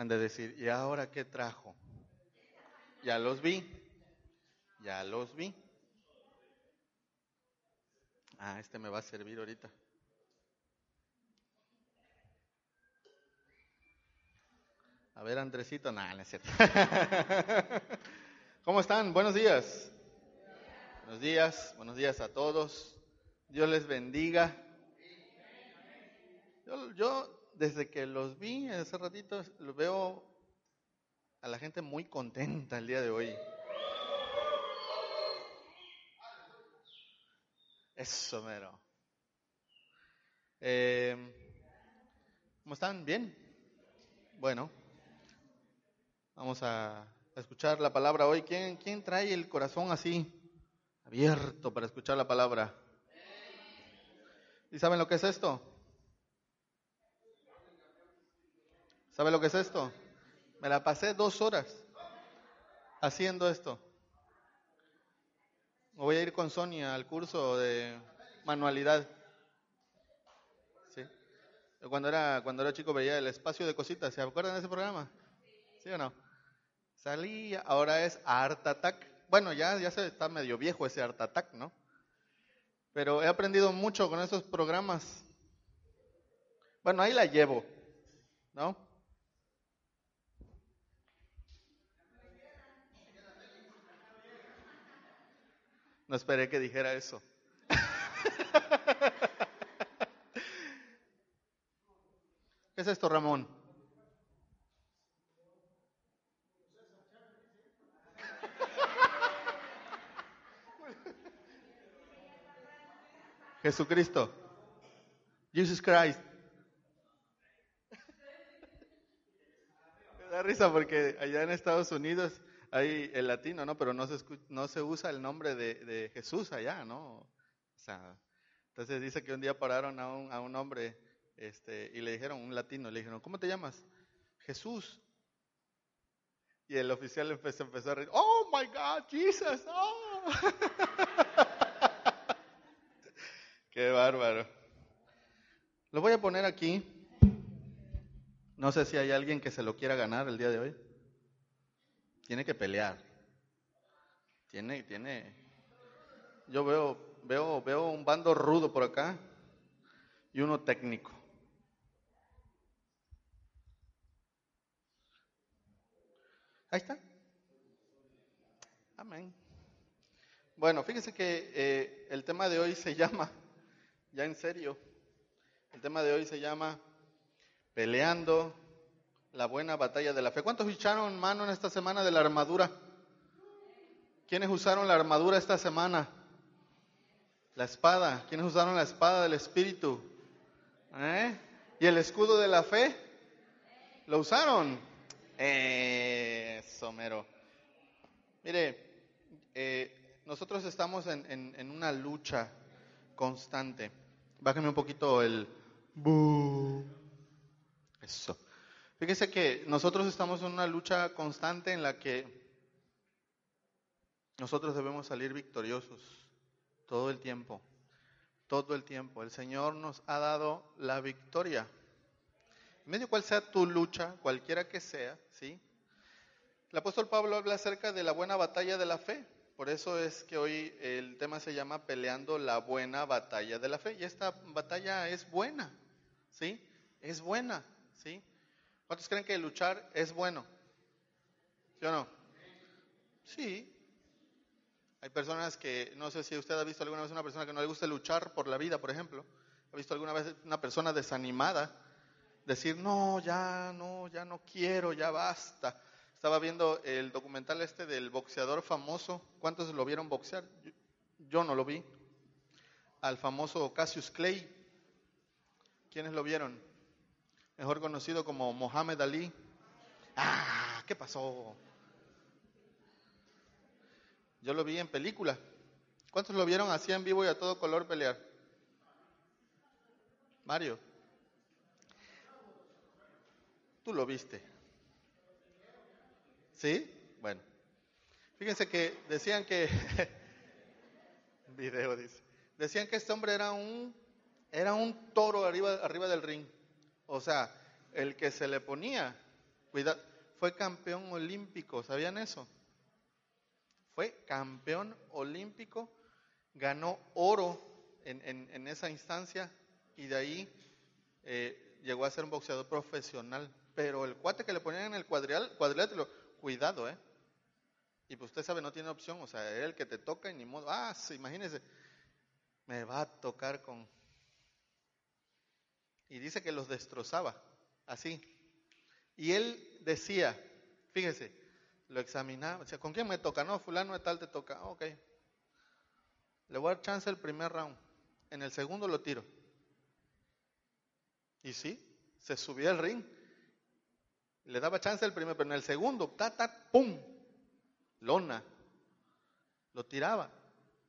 Han de decir, ¿y ahora qué trajo? Ya los vi, ya los vi. Ah, este me va a servir ahorita. A ver, Andresito, nada, no es cierto. ¿Cómo están? Buenos días. Buenos días, buenos días a todos. Dios les bendiga. Yo, yo desde que los vi hace ratito, lo veo a la gente muy contenta el día de hoy. Eso, mero. Eh, ¿Cómo están? ¿Bien? Bueno, vamos a escuchar la palabra hoy. ¿Quién, ¿Quién trae el corazón así, abierto para escuchar la palabra? ¿Y saben lo que es esto? ¿Saben lo que es esto? Me la pasé dos horas haciendo esto. Voy a ir con Sonia al curso de manualidad. ¿Sí? Cuando era, cuando era chico veía el espacio de cositas. ¿Se acuerdan de ese programa? ¿Sí o no? Salía, ahora es Art Attack. Bueno, ya, ya se está medio viejo ese Art Attack, ¿no? Pero he aprendido mucho con esos programas. Bueno, ahí la llevo, ¿no? No esperé que dijera eso. ¿Qué es esto, Ramón? Jesucristo. Jesus Christ. Me da risa porque allá en Estados Unidos hay el latino, ¿no? Pero no se, no se usa el nombre de, Jesús allá, ¿no? O sea, entonces dice que un día pararon a un, a un hombre este, y le dijeron, un latino, le dijeron, ¿cómo te llamas? Jesús. Y el oficial empezó, empezó a reír, oh my God, Jesus, oh. Qué bárbaro. Lo voy a poner aquí. No sé si hay alguien que se lo quiera ganar el día de hoy. Tiene que pelear. Tiene, tiene. Yo veo, veo, veo un bando rudo por acá y uno técnico. Ahí está. Amén. Bueno, fíjese que eh, el tema de hoy se llama, ya en serio, el tema de hoy se llama Peleando la buena batalla de la fe. ¿Cuántos echaron mano en esta semana de la armadura? ¿Quiénes usaron la armadura esta semana? La espada. ¿Quiénes usaron la espada del Espíritu? ¿Eh? ¿Y el escudo de la fe? ¿Lo usaron? Eh, somero. Mire, eh, nosotros estamos en, en, una lucha constante. Bájame un poquito el... Eso. Fíjese que nosotros estamos en una lucha constante en la que nosotros debemos salir victoriosos todo el tiempo, todo el tiempo. El Señor nos ha dado la victoria. En medio cual sea tu lucha, cualquiera que sea, ¿sí? El apóstol Pablo habla acerca de la buena batalla de la fe. Por eso es que hoy el tema se llama peleando la buena batalla de la fe. Y esta batalla es buena, ¿sí? Es buena, ¿sí? ¿Cuántos creen que luchar es bueno? ¿Sí o no? Sí. Hay personas que, no sé si usted ha visto alguna vez una persona que no le gusta luchar por la vida, por ejemplo. ¿Ha visto alguna vez una persona desanimada decir, no, ya no, ya no quiero, ya basta? Estaba viendo el documental este del boxeador famoso. ¿Cuántos lo vieron boxear? Yo, yo no lo vi. Al famoso Cassius Clay. ¿Quiénes lo vieron? Mejor conocido como Mohamed Ali. Ah, ¿qué pasó? Yo lo vi en película. ¿Cuántos lo vieron así en vivo y a todo color pelear? Mario. Tú lo viste. ¿Sí? Bueno. Fíjense que decían que video dice. Decían que este hombre era un era un toro arriba arriba del ring. O sea, el que se le ponía Cuidado, fue campeón olímpico, ¿sabían eso? Fue campeón olímpico, ganó oro en, esa instancia y de ahí eh, llegó a ser un boxeador profesional. Pero el cuate que le ponían en el cuadrilátero, cuidado, ¿eh? Y pues usted sabe, no tiene opción, o sea, es el que te toca y ni modo. Ah, sí, imagínese, me va a tocar con... Y dice que los destrozaba, así. Y él decía, fíjese, lo examinaba, sea, ¿con quién me toca? No, fulano de tal te toca, ah, ok. Le voy a dar chance el primer round, en el segundo lo tiro. Y sí, se subía al ring, le daba chance el primer, pero en el segundo, ta, ta, pum, lona, lo tiraba,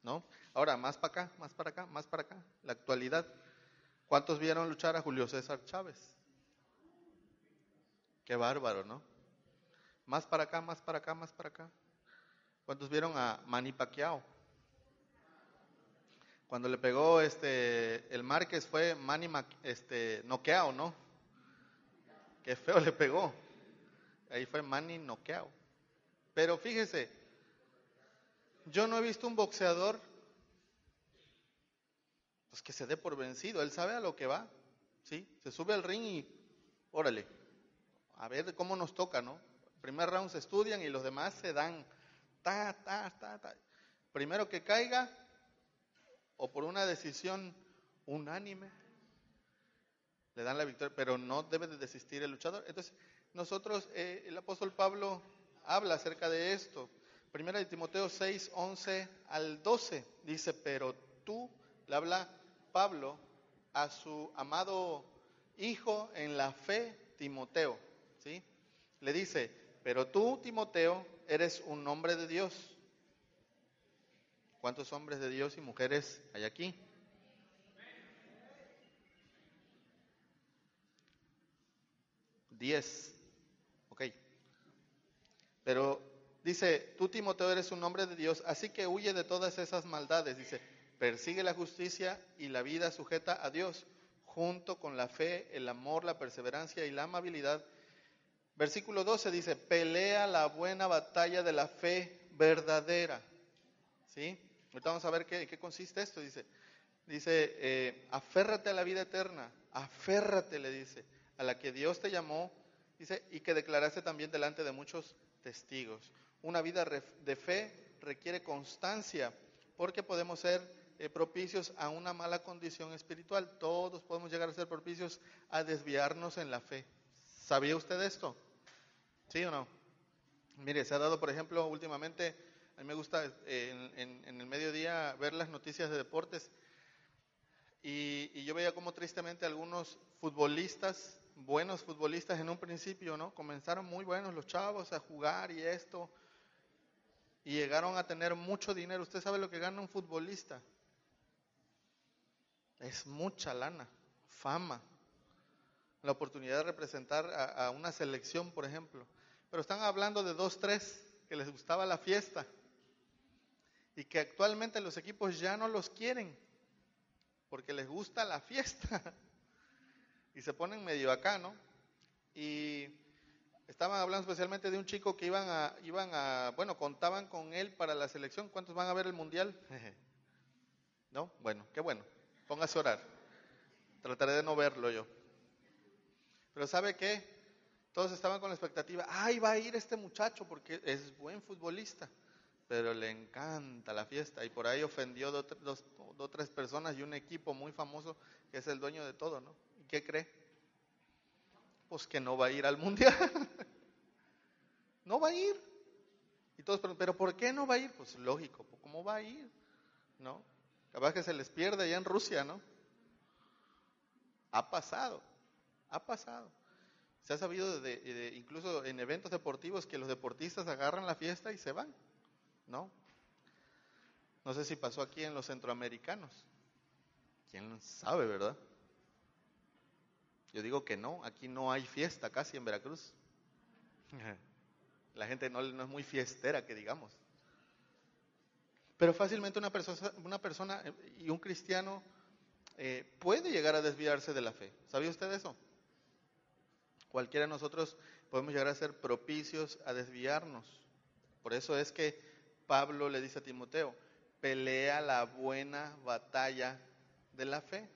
¿no? Ahora, más para acá, más para acá, más para acá, la actualidad. ¿Cuántos vieron luchar a Julio César Chávez? Qué bárbaro, ¿no? Más para acá, más para acá, más para acá. ¿Cuántos vieron a Manny Pacquiao? Cuando le pegó este el Márquez fue Manny este noqueado, ¿no? Qué feo le pegó. Ahí fue Manny noqueado. Pero fíjese, yo no he visto un boxeador pues que se dé por vencido. Él sabe a lo que va, ¿sí? Se sube al ring y órale, a ver cómo nos toca, ¿no? Primer round se estudian y los demás se dan. Ta, ta, ta, ta. Primero que caiga, o por una decisión unánime, le dan la victoria, pero no debe de desistir el luchador. Entonces, nosotros, eh, el apóstol Pablo habla acerca de esto. Primera de Timoteo 6, 11 al 12 dice, pero tú, le habla Pablo a su amado hijo en la fe, Timoteo, ¿sí? Le dice, pero tú, Timoteo, eres un hombre de Dios. ¿Cuántos hombres de Dios y mujeres hay aquí? Diez. Ok. Pero dice, tú Timoteo eres un hombre de Dios, así que huye de todas esas maldades. Dice, persigue la justicia y la vida sujeta a Dios, junto con la fe, el amor, la perseverancia y la amabilidad. Versículo 12 dice, pelea la buena batalla de la fe verdadera. ¿Sí? Ahorita vamos a ver qué, qué consiste esto. Dice, dice eh, aférrate a la vida eterna, aférrate, le dice, a la que Dios te llamó, dice, y que declaraste también delante de muchos testigos. Una vida de fe requiere constancia, porque podemos ser eh, propicios a una mala condición espiritual. Todos podemos llegar a ser propicios a desviarnos en la fe. ¿Sabía usted esto? ¿Sí o no? Mire, se ha dado, por ejemplo, últimamente, a mí me gusta eh, en, el mediodía ver las noticias de deportes y, y yo veía como tristemente algunos futbolistas buenos futbolistas en un principio, ¿no? Comenzaron muy buenos los chavos a jugar y esto. Y llegaron a tener mucho dinero. ¿Usted sabe lo que gana un futbolista? Es mucha lana, fama, la oportunidad de representar a, a una selección, por ejemplo. Pero están hablando de dos, tres que les gustaba la fiesta y que actualmente los equipos ya no los quieren porque les gusta la fiesta. y se ponen medio acá, ¿no? Y estaban hablando especialmente de un chico que iban a, iban a, bueno, contaban con él para la selección. ¿Cuántos van a ver el mundial? ¿No? Bueno, qué bueno. Póngase a orar. Trataré de no verlo yo. Pero ¿sabe qué? Todos estaban con la expectativa, ay, va a ir este muchacho porque es buen futbolista, pero le encanta la fiesta y por ahí ofendió dos, dos, dos, tres personas y un equipo muy famoso que es el dueño de todo, ¿no? ¿Qué cree? Pues que no va a ir al mundial. no va a ir. Y todos preguntan, ¿pero por qué no va a ir? Pues lógico, ¿cómo va a ir? ¿No? Capaz que se les pierde allá en Rusia, ¿no? Ha pasado, ha pasado. Se ha sabido de, incluso en eventos deportivos que los deportistas agarran la fiesta y se van, ¿no? No sé si pasó aquí en los centroamericanos. ¿Quién sabe, verdad? Yo digo que no, aquí no hay fiesta casi en Veracruz. La gente no, no es muy fiestera, que digamos. Pero fácilmente una persona, eh, y un cristiano eh, puede llegar a desviarse de la fe. ¿Sabía usted eso? Cualquiera de nosotros podemos llegar a ser propicios a desviarnos. Por eso es que Pablo le dice a Timoteo, pelea la buena batalla de la fe.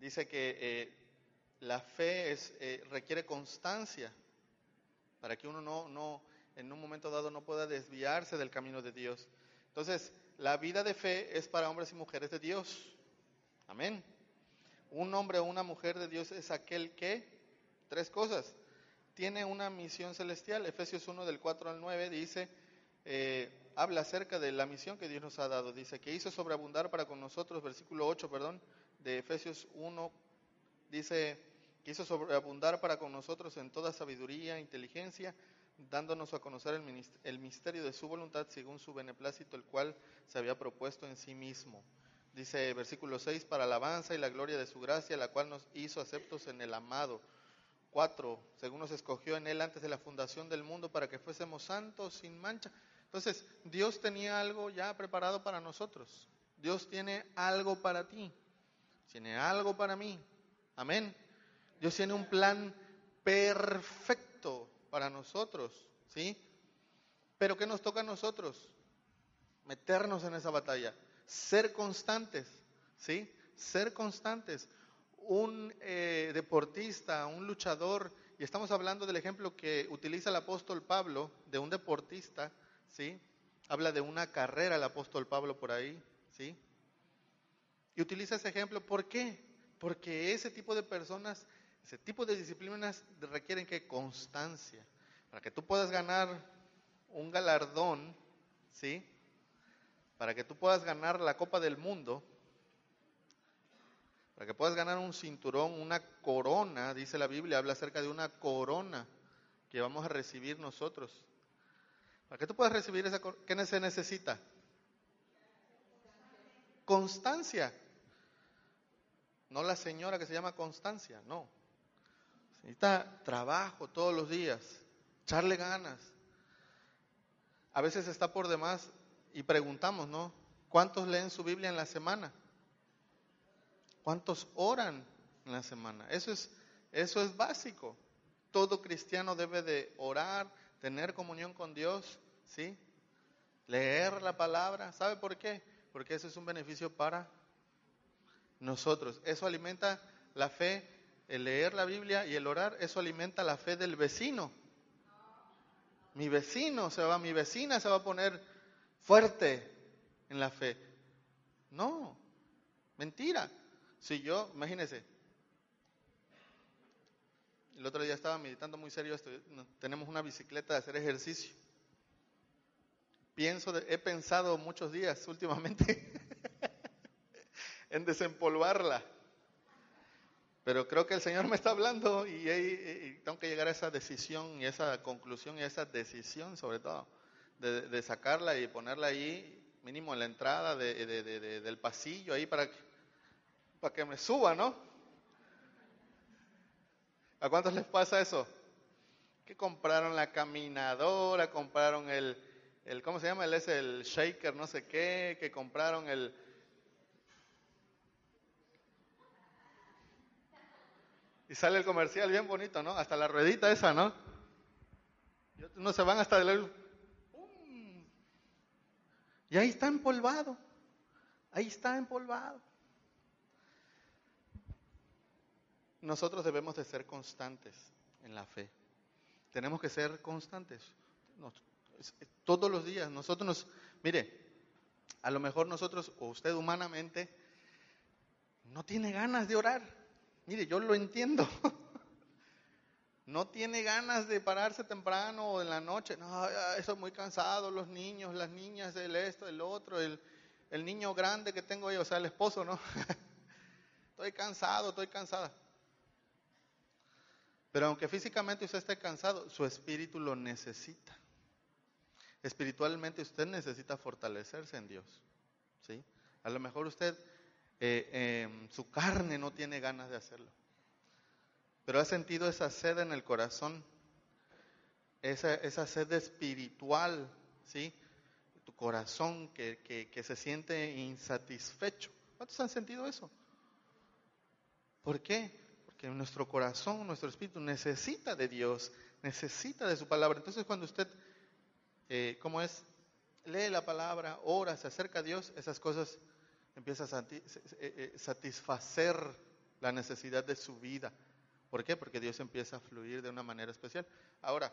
Dice que eh, la fe es, eh, requiere constancia para que uno no, no, en un momento dado no pueda desviarse del camino de Dios. Entonces, la vida de fe es para hombres y mujeres de Dios. Amén. Un hombre o una mujer de Dios es aquel que, tres cosas, tiene una misión celestial. Efesios 1 del 4 al 9 dice, eh, habla acerca de la misión que Dios nos ha dado. Dice que hizo sobreabundar para con nosotros, versículo 8, perdón, de Efesios 1, dice, que hizo sobreabundar para con nosotros en toda sabiduría, inteligencia, dándonos a conocer el, misterio de su voluntad según su beneplácito, el cual se había propuesto en sí mismo. Dice versículo 6, para alabanza y la gloria de su gracia, la cual nos hizo aceptos en el amado. 4, según nos escogió en él antes de la fundación del mundo para que fuésemos santos sin mancha. Entonces, Dios tenía algo ya preparado para nosotros. Dios tiene algo para ti. Tiene algo para mí. Amén. Dios tiene un plan perfecto para nosotros, ¿sí? Pero ¿qué nos toca a nosotros? Meternos en esa batalla, ser constantes, ¿sí? Ser constantes. Un eh, deportista, un luchador, y estamos hablando del ejemplo que utiliza el apóstol Pablo de un deportista, ¿sí? Habla de una carrera el apóstol Pablo por ahí, ¿sí? Y utiliza ese ejemplo, ¿por qué? Porque ese tipo de personas ese tipo de disciplinas requieren que constancia. Para que tú puedas ganar un galardón, ¿sí? Para que tú puedas ganar la Copa del Mundo, para que puedas ganar un cinturón, una corona, dice la Biblia, habla acerca de una corona que vamos a recibir nosotros. Para que tú puedas recibir esa corona, ¿qué se necesita? Constancia. No la señora que se llama Constancia, no. Necesita trabajo todos los días, echarle ganas. A veces está por demás y preguntamos, ¿no? ¿Cuántos leen su Biblia en la semana? ¿Cuántos oran en la semana? Eso es, eso es básico. Todo cristiano debe de orar, tener comunión con Dios, ¿sí? Leer la palabra. ¿Sabe por qué? Porque eso es un beneficio para nosotros. Eso alimenta la fe el leer la Biblia y el orar, eso alimenta la fe del vecino. Mi vecino se va, mi vecina se va a poner fuerte en la fe. No, mentira. Si yo, imagínense, el otro día estaba meditando muy serio esto, tenemos una bicicleta de hacer ejercicio. Pienso, he pensado muchos días últimamente en desempolvarla. Pero creo que el Señor me está hablando y, tengo que llegar a esa decisión y esa conclusión y esa decisión sobre todo, de, sacarla y ponerla ahí mínimo en la entrada del pasillo ahí para que, para que me suba, ¿no? ¿A cuántos les pasa eso? Que compraron la caminadora, compraron el, el ¿cómo se llama? El, ese, el shaker, no sé qué, que compraron el, Y sale el comercial bien bonito, ¿no? Hasta la ruedita esa, ¿no? No se van hasta el... Y ahí está empolvado. Ahí está empolvado. Nosotros debemos de ser constantes en la fe. Tenemos que ser constantes. todos los días. Nosotros nos... Mire, a lo mejor nosotros o usted humanamente no tiene ganas de orar. Mire, yo lo entiendo. No tiene ganas de pararse temprano o en la noche. No, eso es muy cansado, los niños, las niñas, el esto, el otro, el, el niño grande que tengo yo, o sea, el esposo, ¿no? estoy cansado, estoy cansada. Pero aunque físicamente usted esté cansado, su espíritu lo necesita. Espiritualmente usted necesita fortalecerse en Dios. ¿sí? A lo mejor usted eh, em, su carne no tiene ganas de hacerlo. Pero ha sentido esa sed en el corazón, esa, esa sed espiritual, ¿sí? Tu corazón que, que, se siente insatisfecho. ¿Cuántos han sentido eso? ¿Por qué? que nuestro corazón, nuestro espíritu necesita de Dios, necesita de su palabra. Entonces cuando usted, eh, ¿cómo es? Lee la palabra, ora, se acerca a Dios, esas cosas empiezan a eh, eh, satisfacer la necesidad de su vida. ¿Por qué? Porque Dios empieza a fluir de una manera especial. Ahora,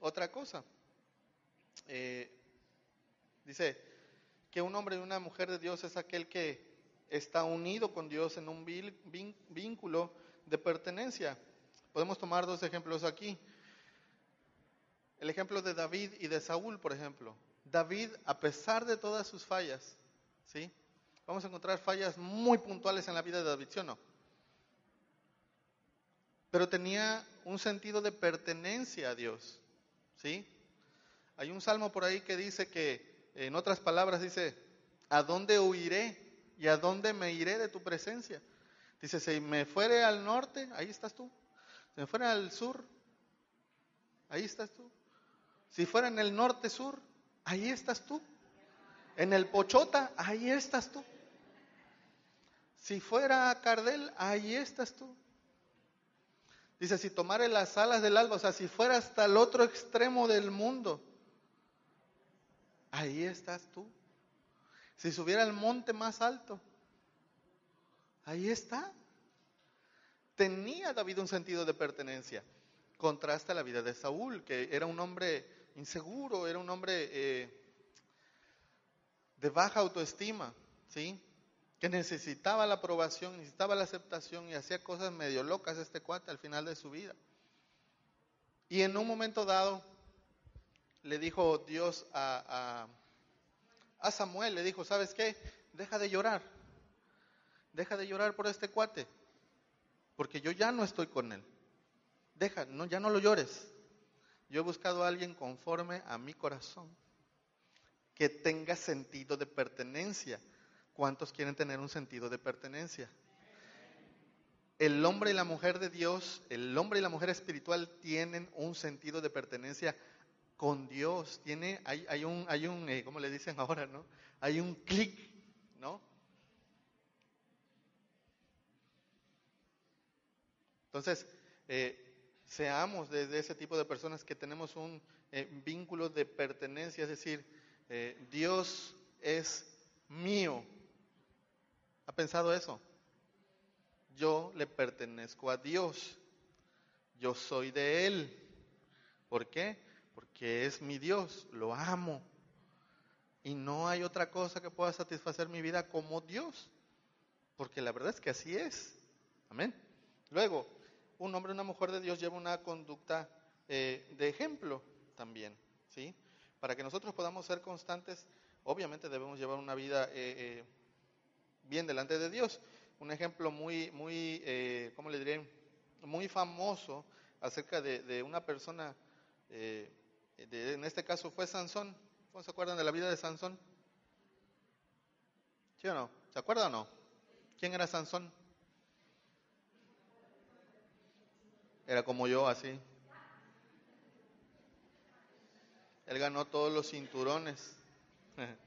otra cosa. dice que un hombre y una mujer de Dios es aquel que está unido con Dios en un vínculo de pertenencia. Podemos tomar dos ejemplos aquí. El ejemplo de David y de Saúl, por ejemplo. David, a pesar de todas sus fallas, ¿sí? Vamos a encontrar fallas muy puntuales en la vida de David, ¿sí o no? Pero tenía un sentido de pertenencia a Dios, ¿sí? Hay un salmo por ahí que dice que, en otras palabras, dice, ¿a dónde huiré y a dónde me iré de tu presencia? Dice, si me fuere al norte, ahí estás tú. Si me fuera al sur, ahí estás tú. Si fuera en el norte-sur, ahí estás tú. En el Pochota, ahí estás tú. Si fuera Cardel, ahí estás tú. Dice, si tomare las alas del alba, o sea, si fuera hasta el otro extremo del mundo, ahí estás tú. Si subiera al monte más alto, ahí está. Tenía David un sentido de pertenencia. Contrasta la vida de Saúl, que era un hombre inseguro, era un hombre eh, de baja autoestima, ¿sí? Que necesitaba la aprobación, necesitaba la aceptación y hacía cosas medio locas este cuate al final de su vida. Y en un momento dado le dijo Dios a, a, a Samuel, le dijo, ¿sabes qué? Deja de llorar, deja de llorar por este cuate, porque yo ya no estoy con él. Deja, no, ya no lo llores. Yo he buscado a alguien conforme a mi corazón, que tenga sentido de pertenencia. ¿Cuántos quieren tener un sentido de pertenencia? El hombre y la mujer de Dios, el hombre y la mujer espiritual tienen un sentido de pertenencia con Dios. Tiene, hay, un, hay un eh, ¿cómo le dicen ahora, no? Hay un clic, ¿no? Entonces, eh, seamos de, ese tipo de personas que tenemos un eh, vínculo de pertenencia, es decir, Dios es mío. ¿Ha pensado eso? Yo le pertenezco a Dios. Yo soy de Él. ¿Por qué? Porque es mi Dios, lo amo. Y no hay otra cosa que pueda satisfacer mi vida como Dios. Porque la verdad es que así es. Amén. Luego, un hombre y una mujer de Dios lleva una conducta eh, de ejemplo también, ¿sí? Para que nosotros podamos ser constantes, obviamente debemos llevar una vida eh, eh, bien delante de Dios. Un ejemplo muy, muy, ¿cómo le diré? Muy famoso acerca de, una persona, en este caso fue Sansón. ¿Se acuerdan de la vida de Sansón? ¿Sí o no? ¿Se acuerdan o no? ¿Quién era Sansón? Era como yo, así. Él ganó todos los cinturones.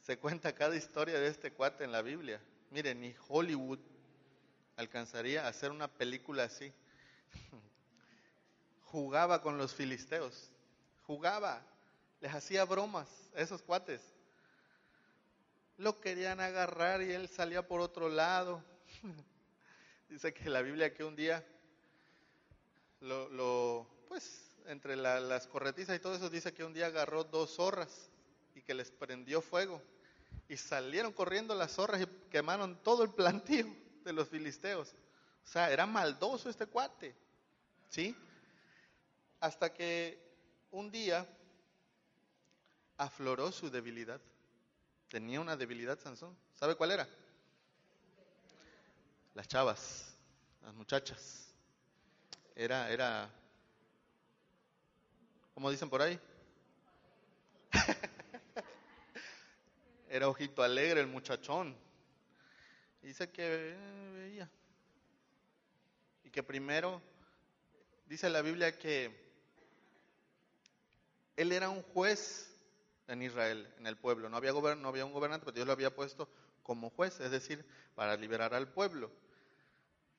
Se cuenta cada historia de este cuate en la Biblia. Miren, ni Hollywood alcanzaría a hacer una película así. Jugaba con los filisteos. Jugaba. Les hacía bromas a esos cuates. Lo querían agarrar y él salía por otro lado. Dice que la Biblia que un día lo, pues entre las corretizas y todo eso dice que un día agarró dos zorras y que les prendió fuego y salieron corriendo las zorras y quemaron todo el plantío de los filisteos. O sea, era maldoso este cuate, ¿sí? Hasta que un día afloró su debilidad. Tenía una debilidad Sansón. ¿Sabe cuál era? Las chavas, las muchachas era, era, ¿cómo dicen por ahí? era ojito alegre el muchachón. Dice que eh, veía. Y que primero, dice la Biblia que él era un juez en Israel, en el pueblo. No había, no había un gobernante, pero Dios lo había puesto como juez, es decir, para liberar al pueblo.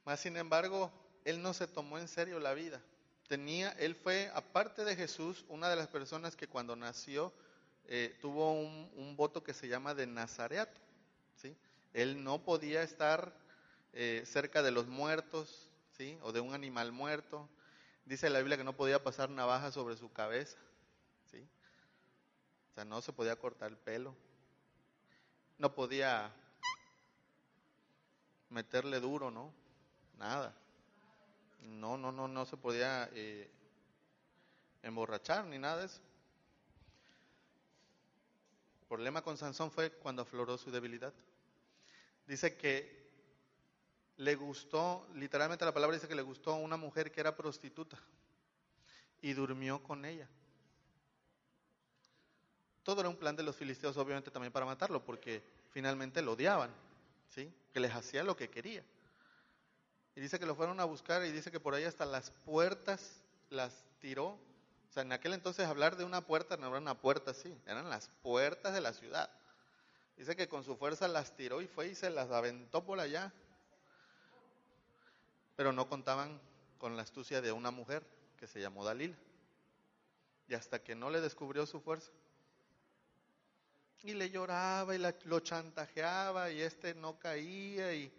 Mas sin embargo, él no se tomó en serio la vida. Tenía, él fue, aparte de Jesús, una de las personas que cuando nació eh, tuvo un, voto que se llama de Nazareato. ¿sí? Él no podía estar eh, cerca de los muertos, ¿sí? o de un animal muerto. Dice la Biblia que no podía pasar navaja sobre su cabeza. ¿sí? O sea, no se podía cortar el pelo. No podía meterle duro, ¿no? Nada. No, no, no, no se podía eh, emborrachar ni nada de eso. Problema con Sansón fue cuando afloró su debilidad. Dice que le gustó, literalmente la palabra dice que le gustó una mujer que era prostituta y durmió con ella. Todo era un plan de los filisteos, obviamente también para matarlo, porque finalmente lo odiaban, ¿sí? Que les hacía lo que quería. Y dice que lo fueron a buscar y dice que por ahí hasta las puertas las tiró. O sea, en aquel entonces hablar de una puerta no era una puerta así, eran las puertas de la ciudad. Dice que con su fuerza las tiró y fue y se las aventó por allá. Pero no contaban con la astucia de una mujer que se llamó Dalila. Y hasta que no le descubrió su fuerza. Y le lloraba y lo chantajeaba y este no caía y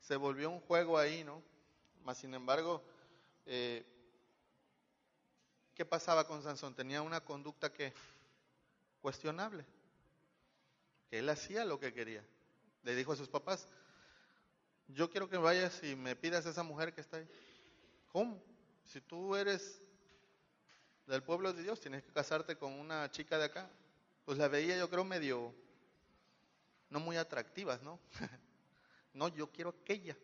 se volvió un juego ahí, ¿no? Mas, sin embargo, eh, ¿qué pasaba con Sansón? Tenía una conducta que cuestionable, que él hacía lo que quería. Le dijo a sus papás, yo quiero que vayas y me pidas a esa mujer que está ahí. ¿Cómo? Si tú eres del pueblo de Dios, tienes que casarte con una chica de acá. Pues la veía yo creo medio, no muy atractivas, ¿no? No, yo quiero aquella.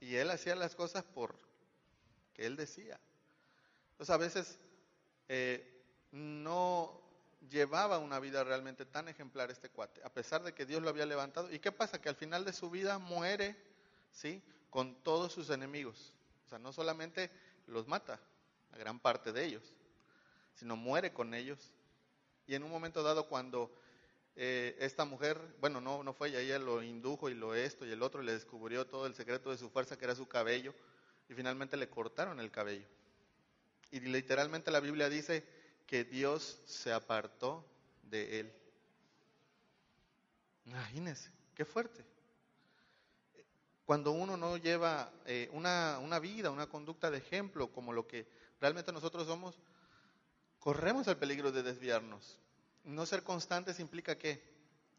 Y él hacía las cosas por que él decía. Entonces a veces eh, no llevaba una vida realmente tan ejemplar este cuate, a pesar de que Dios lo había levantado. ¿Y qué pasa? Que al final de su vida muere, ¿sí? Con todos sus enemigos. O sea, no solamente los mata, a gran parte de ellos, sino muere con ellos. Y en un momento dado, cuando eh, esta mujer, bueno, no, no fue ella, ella lo indujo y lo esto y el otro, le descubrió todo el secreto de su fuerza, que era su cabello, y finalmente le cortaron el cabello. Y literalmente la Biblia dice que Dios se apartó de él. Imagínense, qué fuerte. Cuando uno no lleva eh, una, una vida, una conducta de ejemplo como lo que realmente nosotros somos, corremos el peligro de desviarnos. No ser constantes implica que,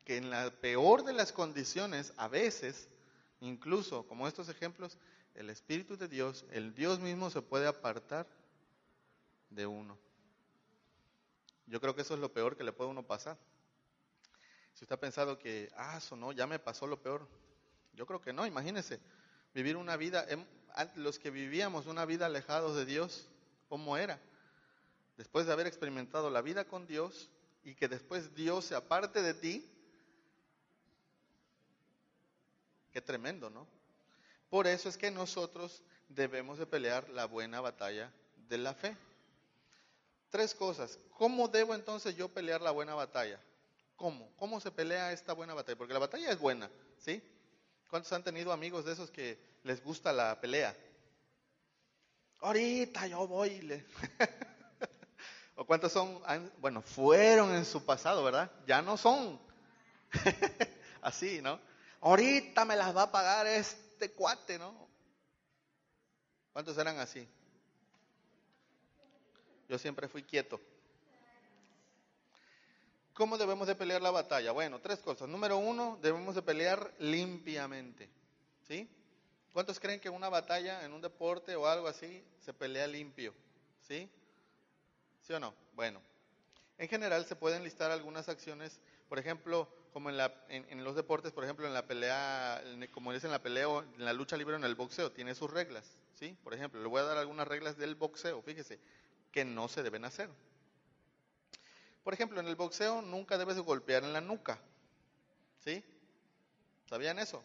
que en la peor de las condiciones, a veces, incluso como estos ejemplos, el Espíritu de Dios, el Dios mismo se puede apartar de uno. Yo creo que eso es lo peor que le puede uno pasar. Si usted ha pensado que, ah, eso no, ya me pasó lo peor. Yo creo que no, imagínese, vivir una vida, em, los que vivíamos una vida alejados de Dios, ¿cómo era? Después de haber experimentado la vida con Dios, y que después Dios se aparte de ti, qué tremendo, ¿no? Por eso es que nosotros debemos de pelear la buena batalla de la fe. Tres cosas. ¿Cómo debo entonces yo pelear la buena batalla? ¿Cómo? ¿Cómo se pelea esta buena batalla? Porque la batalla es buena, ¿sí? ¿Cuántos han tenido amigos de esos que les gusta la pelea? Ahorita yo voy. ¿O cuántos son, bueno, fueron en su pasado, ¿verdad? Ya no son así, ¿no? Ahorita me las va a pagar este cuate, ¿no? ¿Cuántos eran así? Yo siempre fui quieto. ¿Cómo debemos de pelear la batalla? Bueno, tres cosas. Número uno, debemos de pelear limpiamente. ¿Sí? ¿Cuántos creen que una batalla en un deporte o algo así se pelea limpio? ¿Sí? ¿Sí o no? Bueno, en general se pueden listar algunas acciones, por ejemplo, como en, los deportes, por ejemplo, en la pelea, como dicen en la pelea, en la lucha libre, en el boxeo, tiene sus reglas, ¿sí? Por ejemplo, le voy a dar algunas reglas del boxeo, fíjese, que no se deben hacer. Por ejemplo, en el boxeo nunca debes golpear en la nuca, ¿sí? ¿Sabían eso?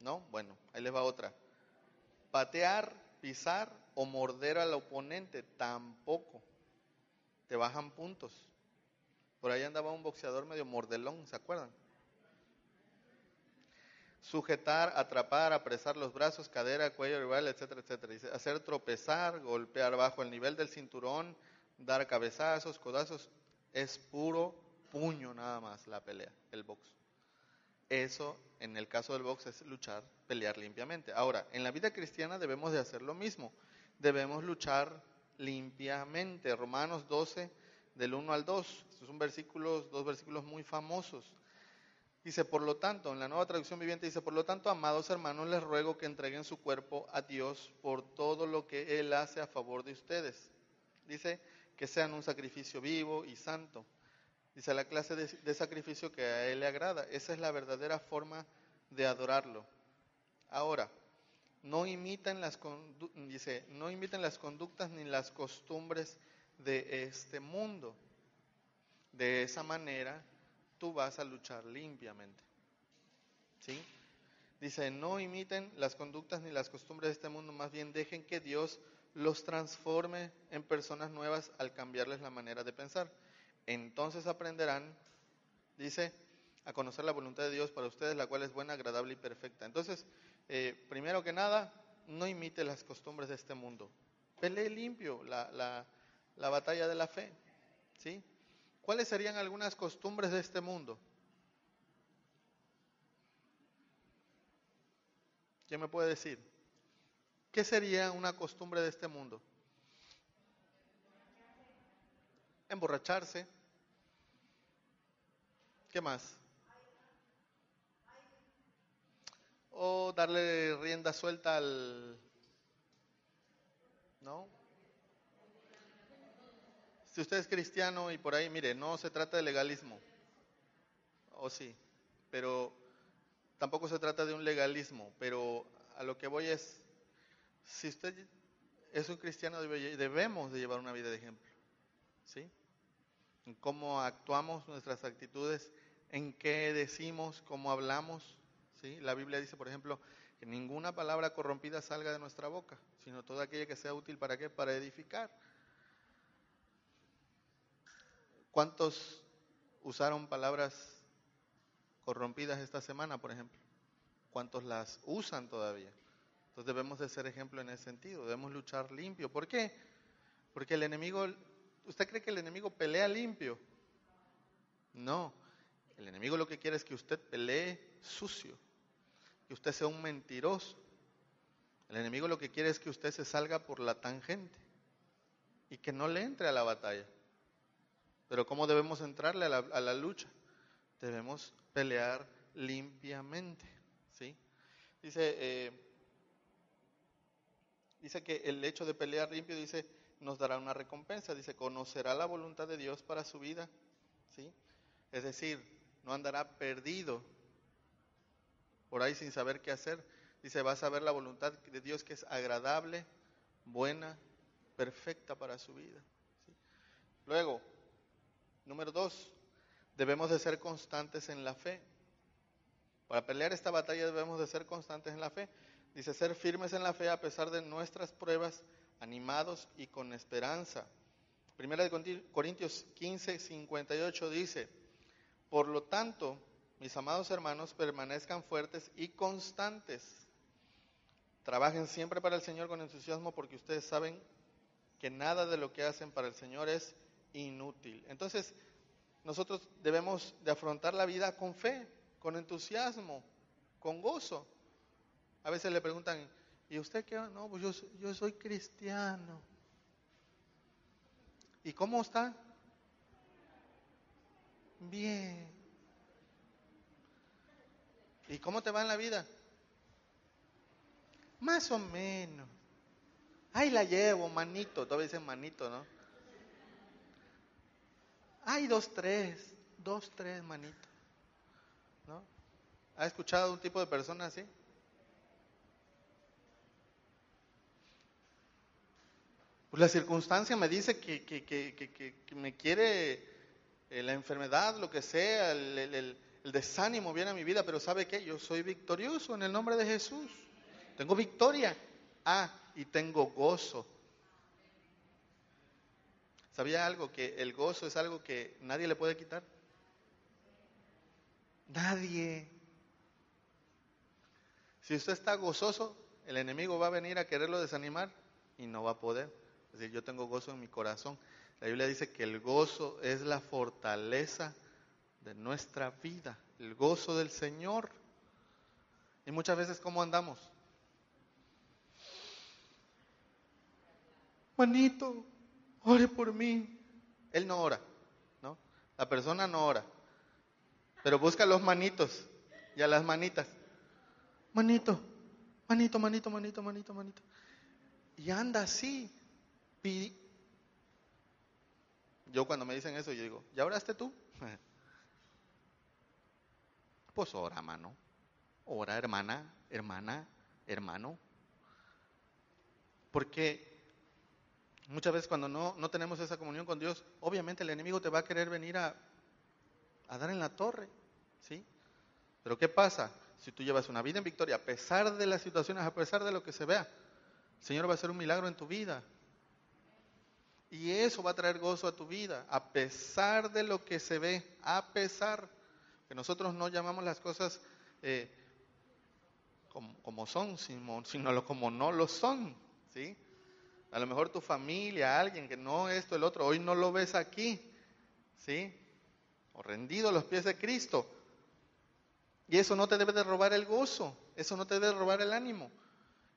¿No? Bueno, ahí les va otra. Patear, pisar o morder al oponente, tampoco. Te bajan puntos. Por ahí andaba un boxeador medio mordelón, ¿se acuerdan? Sujetar, atrapar, apresar los brazos, cadera, cuello, rival, etcétera, etcétera. Hacer tropezar, golpear bajo el nivel del cinturón, dar cabezazos, codazos, es puro puño nada más la pelea, el box. Eso, en el caso del box, es luchar, pelear limpiamente. Ahora, en la vida cristiana debemos de hacer lo mismo. Debemos luchar limpiamente. Romanos 12, del 1 al 2. Estos son versículos, dos versículos muy famosos. Dice, por lo tanto, en la nueva traducción viviente dice, por lo tanto, amados hermanos, les ruego que entreguen su cuerpo a Dios por todo lo que Él hace a favor de ustedes. Dice que sean un sacrificio vivo y santo. Dice la clase de, sacrificio que a Él le agrada. Esa es la verdadera forma de adorarlo. Ahora, no imiten las, dice, no imiten las conductas ni las costumbres de este mundo. De esa manera tú vas a luchar limpiamente. ¿Sí? Dice, no imiten las conductas ni las costumbres de este mundo, más bien dejen que Dios los transforme en personas nuevas al cambiarles la manera de pensar. Entonces aprenderán, dice, a conocer la voluntad de Dios para ustedes, la cual es buena, agradable y perfecta. Entonces, eh, primero que nada, no imite las costumbres de este mundo. Pelee limpio la, la, la batalla de la fe. ¿Sí? ¿Cuáles serían algunas costumbres de este mundo? ¿Quién me puede decir? ¿Qué sería una costumbre de este mundo? Emborracharse. ¿Qué más? O darle rienda suelta al... ¿No? Si usted es cristiano y por ahí, mire, no se trata de legalismo, o sí, pero tampoco se trata de un legalismo, pero a lo que voy es, si usted es un cristiano, debemos de llevar una vida de ejemplo, ¿sí? En cómo actuamos, nuestras actitudes, en qué decimos, cómo hablamos, ¿sí? La Biblia dice, por ejemplo, que ninguna palabra corrompida salga de nuestra boca, sino toda aquella que sea útil para qué? Para edificar. ¿Cuántos usaron palabras corrompidas esta semana, por ejemplo? ¿Cuántos las usan todavía? Entonces debemos de ser ejemplo en ese sentido, debemos luchar limpio. ¿Por qué? Porque el enemigo, ¿usted cree que el enemigo pelea limpio? No, el enemigo lo que quiere es que usted pelee sucio, que usted sea un mentiroso. El enemigo lo que quiere es que usted se salga por la tangente y que no le entre a la batalla. Pero ¿cómo debemos entrarle a la, lucha? Debemos pelear limpiamente. ¿sí? Dice, eh, dice que el hecho de pelear limpio, dice, nos dará una recompensa. Dice, conocerá la voluntad de Dios para su vida. ¿sí? Es decir, no andará perdido por ahí sin saber qué hacer. Dice, va a saber la voluntad de Dios que es agradable, buena, perfecta para su vida. Luego, Número dos, debemos de ser constantes en la fe. Para pelear esta batalla debemos de ser constantes en la fe. Dice, ser firmes en la fe a pesar de nuestras pruebas, animados y con esperanza. Primera de Corintios 15, 58 dice, por lo tanto, mis amados hermanos, permanezcan fuertes y constantes. Trabajen siempre para el Señor con entusiasmo porque ustedes saben que nada de lo que hacen para el Señor es inútil. Entonces, nosotros debemos de afrontar la vida con fe, con entusiasmo, con gozo. A veces le preguntan, ¿y usted qué? No, pues yo, yo soy cristiano. ¿Y cómo está? Bien. ¿Y cómo te va en la vida? Más o menos. Ahí la llevo, manito. Todavía dicen manito, ¿no? Hay dos, tres, dos, tres, manito. ¿No? ¿Ha escuchado un tipo de persona así? Pues la circunstancia me dice que, que, que, que me quiere eh, la enfermedad, lo que sea, el, el, desánimo viene a mi vida, pero ¿sabe qué? Yo soy victorioso en el nombre de Jesús. Tengo victoria. Ah, y tengo gozo ¿Sabía algo? Que el gozo es algo que nadie le puede quitar. Nadie. Si usted está gozoso, el enemigo va a venir a quererlo desanimar y no va a poder. Es decir, yo tengo gozo en mi corazón. La Biblia dice que el gozo es la fortaleza de nuestra vida, el gozo del Señor. Y muchas veces, ¿cómo andamos? Ore por mí. Él no ora, ¿no? La persona no ora. Pero busca los manitos y a las manitas. Manito, manito, manito, manito, manito, manito. Y anda así. Yo cuando me dicen eso, yo digo, ¿ya oraste tú? Pues ora, mano. Ora, hermana, hermana, hermano. Porque muchas veces cuando no, no tenemos esa comunión con Dios, obviamente el enemigo te va a querer venir a, a dar en la torre. ¿Sí? Pero ¿qué pasa? Si tú llevas una vida en victoria, a pesar de las situaciones, a pesar de lo que se vea, el Señor va a hacer un milagro en tu vida. Y eso va a traer gozo a tu vida, a pesar de lo que se ve, a pesar que nosotros no llamamos las cosas eh, como, son, sino, sino como no lo son. ¿sí? A lo mejor tu familia, alguien que no esto, el otro, hoy no lo ves aquí, ¿sí? O rendido a los pies de Cristo. Y eso no te debe de robar el gozo, eso no te debe de robar el ánimo.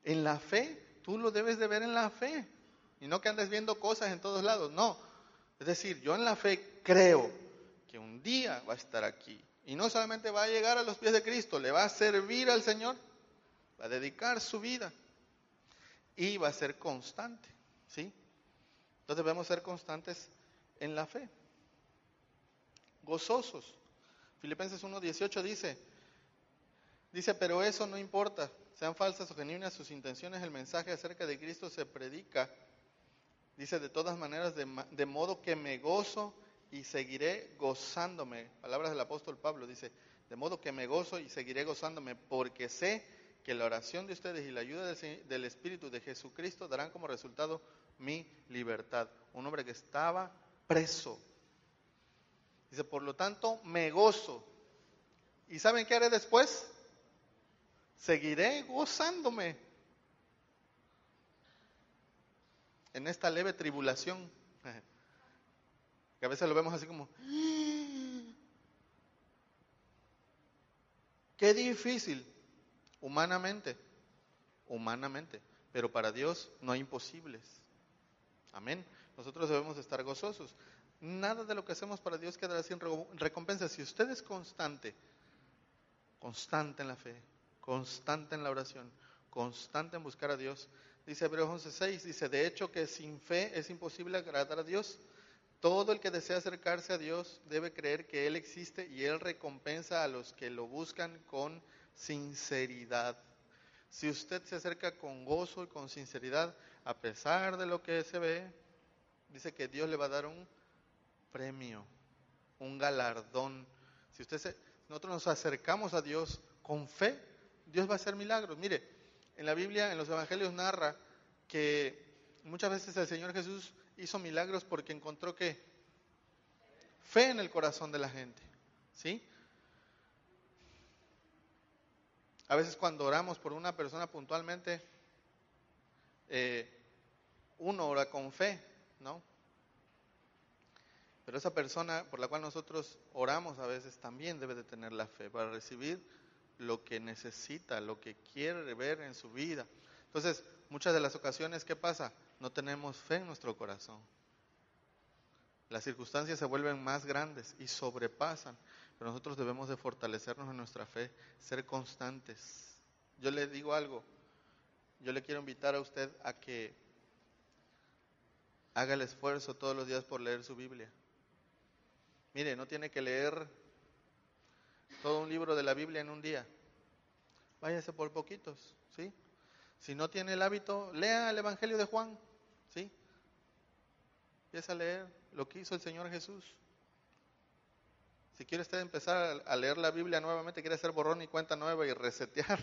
En la fe, tú lo debes de ver en la fe. Y no que andes viendo cosas en todos lados, no. Es decir, yo en la fe creo que un día va a estar aquí. Y no solamente va a llegar a los pies de Cristo, le va a servir al Señor, va a dedicar su vida y va a ser constante. ¿Sí? Entonces debemos ser constantes en la fe. Gozosos. Filipenses 1.18 dice, dice, pero eso no importa, sean falsas o genuinas sus intenciones, el mensaje acerca de Cristo se predica Dice, de todas maneras, de, modo que me gozo y seguiré gozándome. Palabras del apóstol Pablo, dice, de modo que me gozo y seguiré gozándome, porque sé que la oración de ustedes y la ayuda del, Espíritu de Jesucristo darán como resultado mi libertad. Un hombre que estaba preso. Dice, por lo tanto, me gozo. ¿Y saben qué haré después? Seguiré gozándome. en esta leve tribulación, que a veces lo vemos así como, qué difícil, humanamente, humanamente, pero para Dios no hay imposibles. Amén. Nosotros debemos estar gozosos. Nada de lo que hacemos para Dios quedará sin recompensa. Si usted es constante, constante en la fe, constante en la oración, constante en buscar a Dios, Dice Hebreos 11:6, dice, de hecho que sin fe es imposible agradar a Dios. Todo el que desea acercarse a Dios debe creer que Él existe y Él recompensa a los que lo buscan con sinceridad. Si usted se acerca con gozo y con sinceridad, a pesar de lo que se ve, dice que Dios le va a dar un premio, un galardón. Si usted se, nosotros nos acercamos a Dios con fe, Dios va a hacer milagros. Mire, en la Biblia, en los Evangelios, narra que muchas veces el Señor Jesús hizo milagros porque encontró que fe en el corazón de la gente. ¿Sí? A veces cuando oramos por una persona puntualmente, eh, uno ora con fe, ¿no? Pero esa persona por la cual nosotros oramos a veces también debe de tener la fe para recibir lo que necesita, lo que quiere ver en su vida. Entonces, muchas de las ocasiones, ¿qué pasa? No tenemos fe en nuestro corazón. Las circunstancias se vuelven más grandes y sobrepasan, pero nosotros debemos de fortalecernos en nuestra fe, ser constantes. Yo le digo algo, yo le quiero invitar a usted a que haga el esfuerzo todos los días por leer su Biblia. Mire, no tiene que leer todo un libro de la Biblia en un día. Váyase por poquitos, ¿sí? Si no tiene el hábito, lea el Evangelio de Juan, ¿sí? Empieza a leer lo que hizo el Señor Jesús. Si quiere usted empezar a leer la Biblia nuevamente, quiere hacer borrón y cuenta nueva y resetear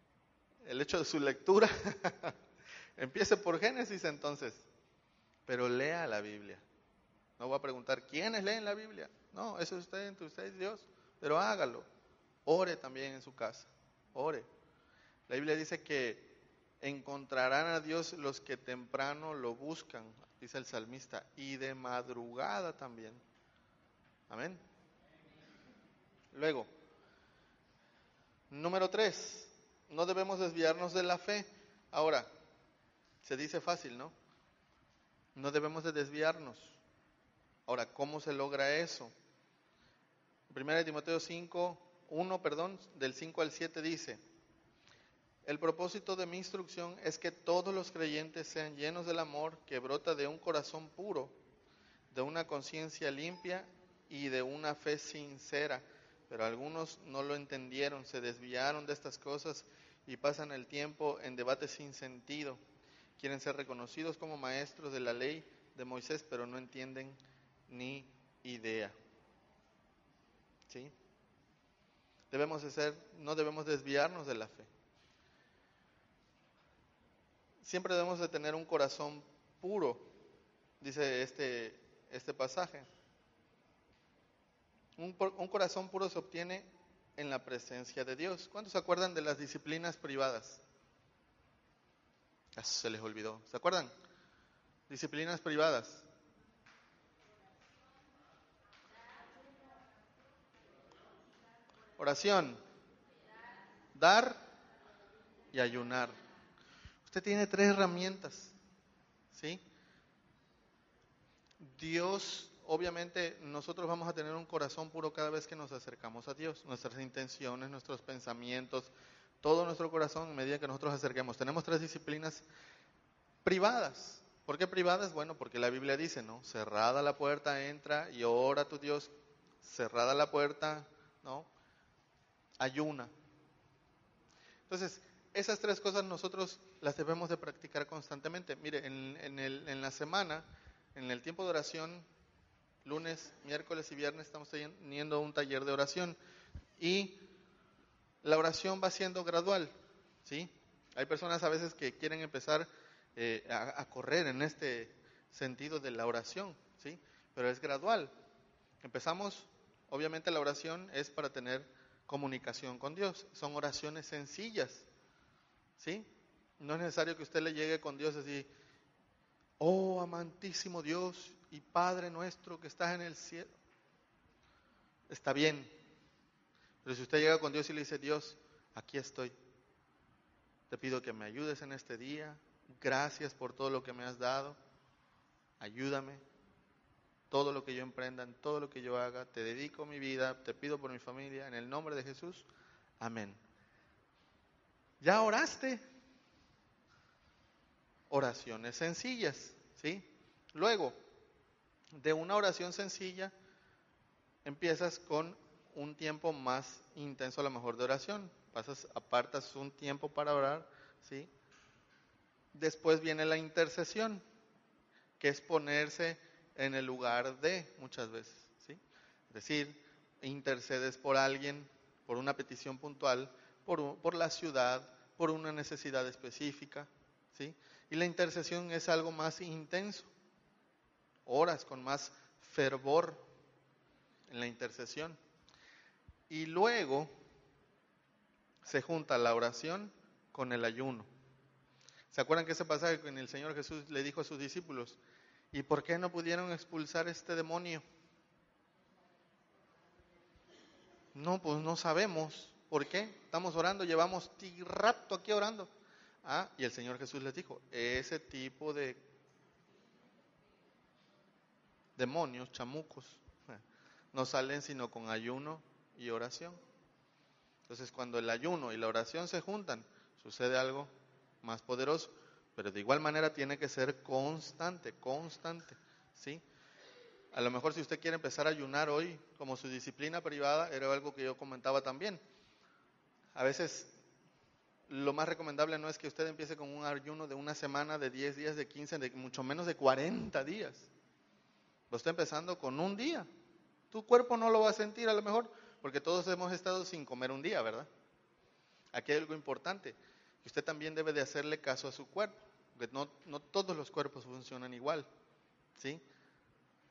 el hecho de su lectura, empiece por Génesis entonces, pero lea la Biblia. No voy a preguntar quiénes leen la Biblia. No, eso es usted entre usted Dios pero hágalo. Ore también en su casa. Ore. La Biblia dice que encontrarán a Dios los que temprano lo buscan, dice el salmista, y de madrugada también. Amén. Luego, número tres, no debemos desviarnos de la fe. Ahora, se dice fácil, ¿no? No debemos de desviarnos. Ahora, ¿cómo se logra eso? Primera de Timoteo 5, 1, perdón, del 5 al 7 dice, el propósito de mi instrucción es que todos los creyentes sean llenos del amor que brota de un corazón puro, de una conciencia limpia y de una fe sincera. Pero algunos no lo entendieron, se desviaron de estas cosas y pasan el tiempo en debates sin sentido. Quieren ser reconocidos como maestros de la ley de Moisés, pero no entienden ni idea. ¿Sí? Debemos de ser, no debemos desviarnos de la fe. Siempre debemos de tener un corazón puro, dice este, este pasaje. Un, corazón puro se obtiene en la presencia de Dios. ¿Cuántos se acuerdan de las disciplinas privadas? se les olvidó. ¿Se acuerdan? Disciplinas privadas. Oración. Dar y ayunar. Usted tiene tres herramientas, ¿sí? Dios, obviamente, nosotros vamos a tener un corazón puro cada vez que nos acercamos a Dios. Nuestras intenciones, nuestros pensamientos, todo nuestro corazón, en medida que nosotros acerquemos. Tenemos tres disciplinas privadas. ¿Por qué privadas? Bueno, porque la Biblia dice, ¿no? Cerrada la puerta, entra y ora a tu Dios. Cerrada la puerta, ¿no? Ayuna. Entonces, esas tres cosas nosotros las debemos de practicar constantemente. Mire, en, en la semana, en el tiempo de oración, lunes, miércoles y viernes estamos teniendo un taller de oración y la oración va siendo gradual, ¿sí? Hay personas a veces que quieren empezar eh, a, a, correr en este sentido de la oración, ¿sí? Pero es gradual. Empezamos, obviamente la oración es para tener comunicación con Dios, son oraciones sencillas, ¿Sí? No es necesario que usted le llegue con Dios así, oh amantísimo Dios y Padre nuestro que estás en el cielo. Está bien. Pero si usted llega con Dios y le dice, Dios, aquí estoy. Te pido que me ayudes en este día. Gracias por todo lo que me has dado. Ayúdame. Todo lo que yo emprenda, en todo lo que yo haga, te dedico mi vida, te pido por mi familia, en el nombre de Jesús. Amén. ¿Ya oraste? Oraciones sencillas, ¿sí? Luego, de una oración sencilla, empiezas con un tiempo más intenso a lo mejor de oración. Pasas, apartas un tiempo para orar, ¿sí? Después viene la intercesión, que es ponerse en el lugar de muchas veces, ¿sí? Es decir, intercedes por alguien, por una petición puntual, por, la ciudad, por una necesidad específica. ¿Sí? Y la intercesión es algo más intenso, horas con más fervor en la intercesión. Y luego se junta la oración con el ayuno. ¿Se acuerdan que ese pasaje en el Señor Jesús le dijo a sus discípulos, ¿y por qué no pudieron expulsar este demonio? No, pues no sabemos. ¿Por qué? Estamos orando, llevamos rato aquí orando. Ah, y el Señor Jesús les dijo, ese tipo de demonios, chamucos, no salen sino con ayuno y oración. Entonces, cuando el ayuno y la oración se juntan, sucede algo más poderoso, pero de igual manera tiene que ser constante, constante, ¿sí? A lo mejor si usted quiere empezar a ayunar hoy como su disciplina privada, era algo que yo comentaba también. A veces lo más recomendable no es que usted empiece con un ayuno de una semana, de 10 días, de 15, de mucho menos de 40 días. Lo está empezando con un día. Tu cuerpo no lo va a sentir a lo mejor, porque todos hemos estado sin comer un día, ¿verdad? Aquí hay algo importante, usted también debe de hacerle caso a su cuerpo, porque no, no todos los cuerpos funcionan igual, ¿sí?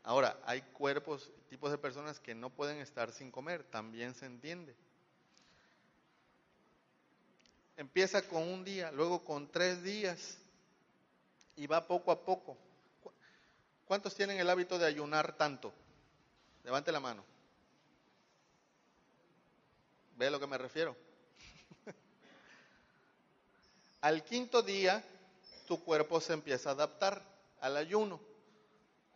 Ahora, hay cuerpos, tipos de personas que no pueden estar sin comer, también se entiende. Empieza con un día, luego con tres días y va poco a poco. ¿Cuántos tienen el hábito de ayunar tanto? Levante la mano. ¿Ve a lo que me refiero? Al quinto día, tu cuerpo se empieza a adaptar al ayuno.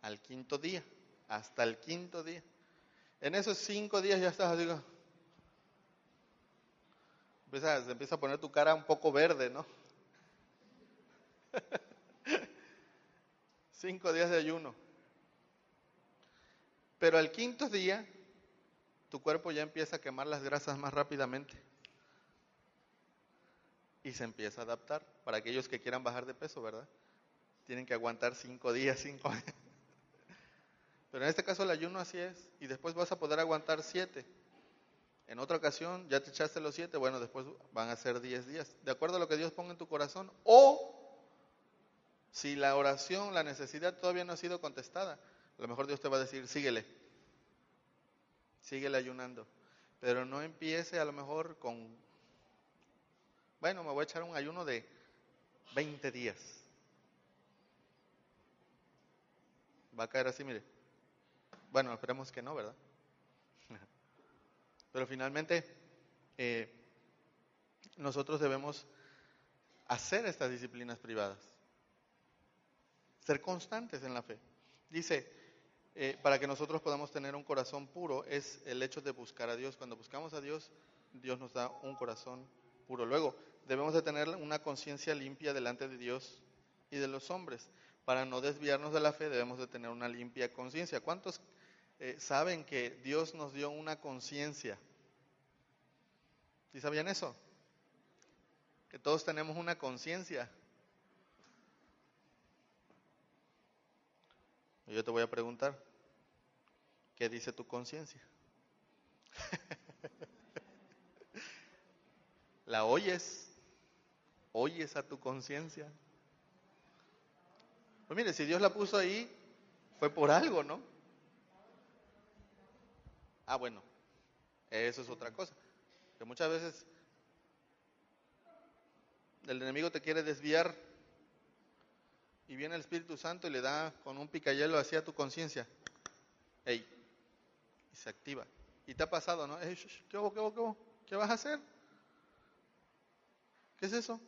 Al quinto día, hasta el quinto día. En esos cinco días ya estás así. Empieza, se empieza a poner tu cara un poco verde, ¿no? Cinco días de ayuno. Pero al quinto día, tu cuerpo ya empieza a quemar las grasas más rápidamente. Y se empieza a adaptar. Para aquellos que quieran bajar de peso, ¿verdad? Tienen que aguantar cinco días, cinco. Pero en este caso el ayuno así es. Y después vas a poder aguantar siete. En otra ocasión ya te echaste los siete, bueno, después van a ser diez días. De acuerdo a lo que Dios ponga en tu corazón. O si la oración, la necesidad todavía no ha sido contestada, a lo mejor Dios te va a decir, síguele, síguele ayunando. Pero no empiece a lo mejor con, bueno, me voy a echar un ayuno de 20 días. Va a caer así, mire. Bueno, esperemos que no, ¿verdad? Pero finalmente, eh, nosotros debemos hacer estas disciplinas privadas ser constantes en la fe. Dice, eh, para que nosotros podamos tener un corazón puro es el hecho de buscar a Dios. Cuando buscamos a Dios, Dios nos da un corazón puro. Luego, debemos de tener una conciencia limpia delante de Dios y de los hombres. Para no desviarnos de la fe, debemos de tener una limpia conciencia. ¿Cuántos eh, saben que Dios nos dio una conciencia? ¿Sí sabían eso? Que todos tenemos una conciencia. yo te voy a preguntar, ¿qué dice tu conciencia? ¿La oyes? ¿Oyes a tu conciencia? Pues mire, si Dios la puso ahí, fue por algo, ¿no? Ah, bueno, eso es otra cosa. Que muchas veces el enemigo te quiere desviar y viene el Espíritu Santo y le da con un picayelo hacia tu conciencia. Ey, y se activa. Y te ha pasado, ¿no? ¿qué, qué, qué, ¿Qué vas a hacer? ¿Qué es eso?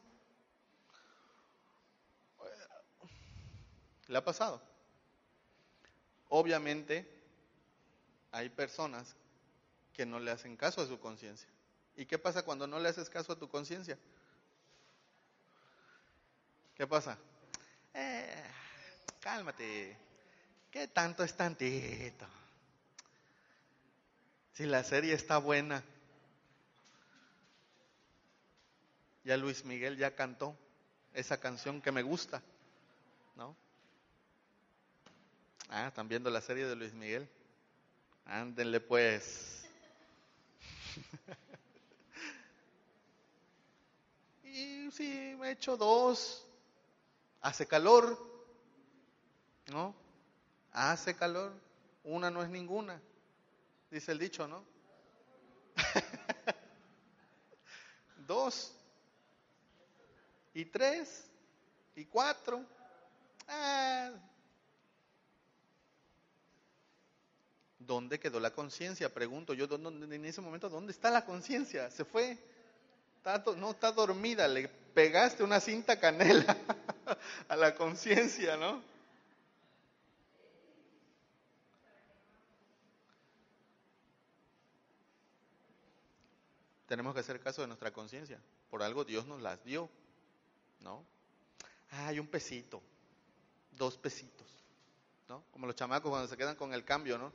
¿Le ha pasado? Obviamente hay personas que no le hacen caso a su conciencia. ¿Y qué pasa cuando no le haces caso a tu conciencia? ¿Qué pasa? Eh, cálmate. ¿Qué tanto es tantito? Si la serie está buena. Ya Luis Miguel ya cantó esa canción que me gusta, ¿no? Ah, están viendo la serie de Luis Miguel. Ándenle pues. y si me he hecho dos, hace calor, ¿no? Hace calor, una no es ninguna, dice el dicho, ¿no? Dos, y tres, y cuatro. Ah. ¿Dónde quedó la conciencia? Pregunto yo, en ese momento, ¿dónde está la conciencia? Se fue, no está dormida, le pegaste una cinta canela. a la conciencia, ¿no? Tenemos que hacer caso de nuestra conciencia. Por algo Dios nos las dio, ¿no? hay un pesito, dos pesitos, ¿no? Como los chamacos cuando se quedan con el cambio, ¿no?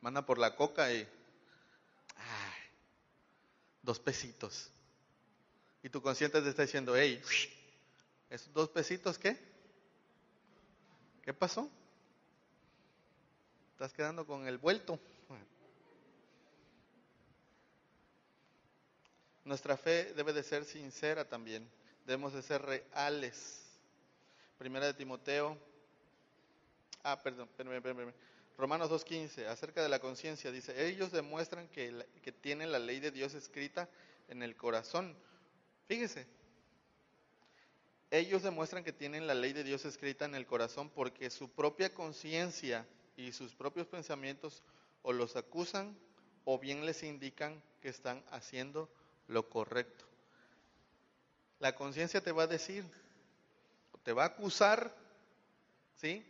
Manda por la coca y, ay, dos pesitos. Y tu consciente te está diciendo, hey, esos dos pesitos, ¿qué? ¿Qué pasó? Estás quedando con el vuelto. Nuestra fe debe de ser sincera también. Debemos de ser reales. Primera de Timoteo. Ah, perdón, perdón, perdón, Romanos 2.15, acerca de la conciencia, dice, ellos demuestran que, que tienen la ley de Dios escrita en el corazón. Fíjese, ellos demuestran que tienen la ley de Dios escrita en el corazón porque su propia conciencia y sus propios pensamientos o los acusan o bien les indican que están haciendo lo correcto. La conciencia te va a decir, te va a acusar, ¿sí?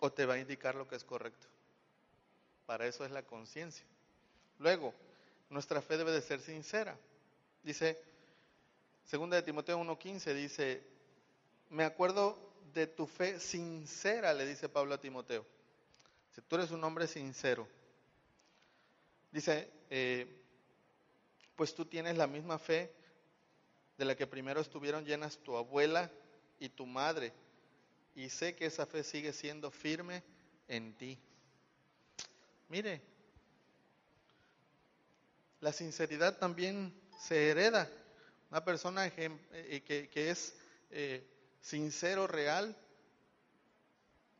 O te va a indicar lo que es correcto. Para eso es la conciencia. Luego, nuestra fe debe de ser sincera. Dice, segunda de Timoteo 1.15, dice, me acuerdo de tu fe sincera, le dice Pablo a Timoteo. Si tú eres un hombre sincero. Dice, eh, pues tú tienes la misma fe de la que primero estuvieron llenas tu abuela y tu madre, y sé que esa fe sigue siendo firme en ti. Mire, la sinceridad también se hereda. Una persona eh, que, que es eh, sincero, real,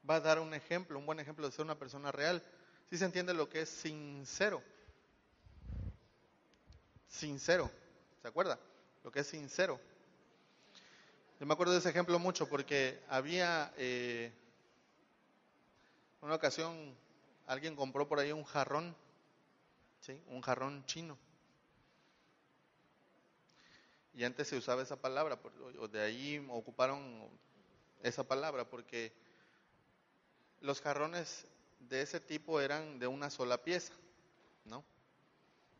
va a dar un ejemplo, un buen ejemplo de ser una persona real. Si se entiende lo que es sincero. Sincero, ¿se acuerda? Lo que es sincero. Yo me acuerdo de ese ejemplo mucho porque había eh, una ocasión alguien compró por ahí un jarrón, ¿sí? un jarrón chino. Y antes se usaba esa palabra, o de ahí ocuparon esa palabra, porque los jarrones de ese tipo eran de una sola pieza, ¿no?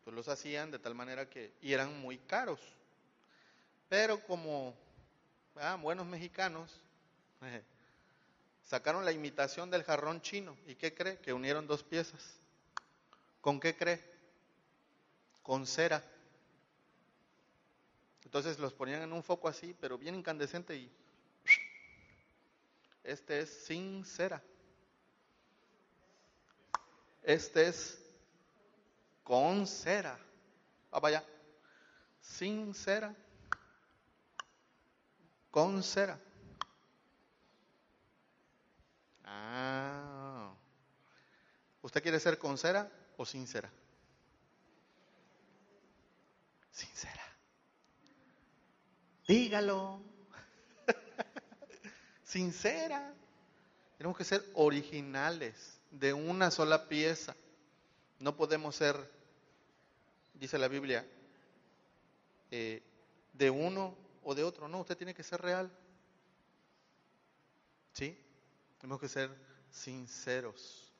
Pues los hacían de tal manera que, y eran muy caros. Pero como ah, buenos mexicanos, sacaron la imitación del jarrón chino. ¿Y qué cree? Que unieron dos piezas. ¿Con qué cree? Con cera. Entonces los ponían en un foco así, pero bien incandescente y este es sin cera. Este es con cera. Ah, vaya. Sin cera. Con cera. Ah. ¿Usted quiere ser con cera o sin cera? Sincera. Dígalo. Sincera. Tenemos que ser originales, de una sola pieza. No podemos ser, dice la Biblia, eh, de uno o de otro. No, usted tiene que ser real. ¿Sí? Tenemos que ser sinceros.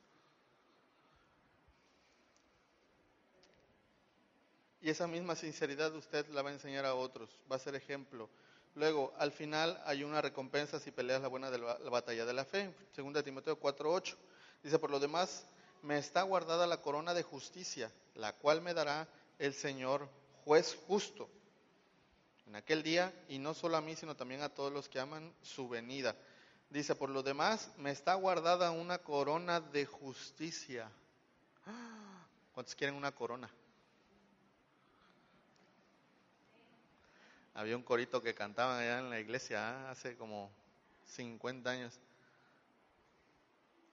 Y esa misma sinceridad usted la va a enseñar a otros, va a ser ejemplo. Luego, al final hay una recompensa si peleas la buena de la, batalla de la fe. Segunda Timoteo 4:8. Dice, por lo demás, me está guardada la corona de justicia, la cual me dará el Señor juez justo en aquel día, y no solo a mí, sino también a todos los que aman su venida. Dice, por lo demás, me está guardada una corona de justicia. ¿Cuántos quieren una corona? Había un corito que cantaba allá en la iglesia ¿ah? hace como 50 años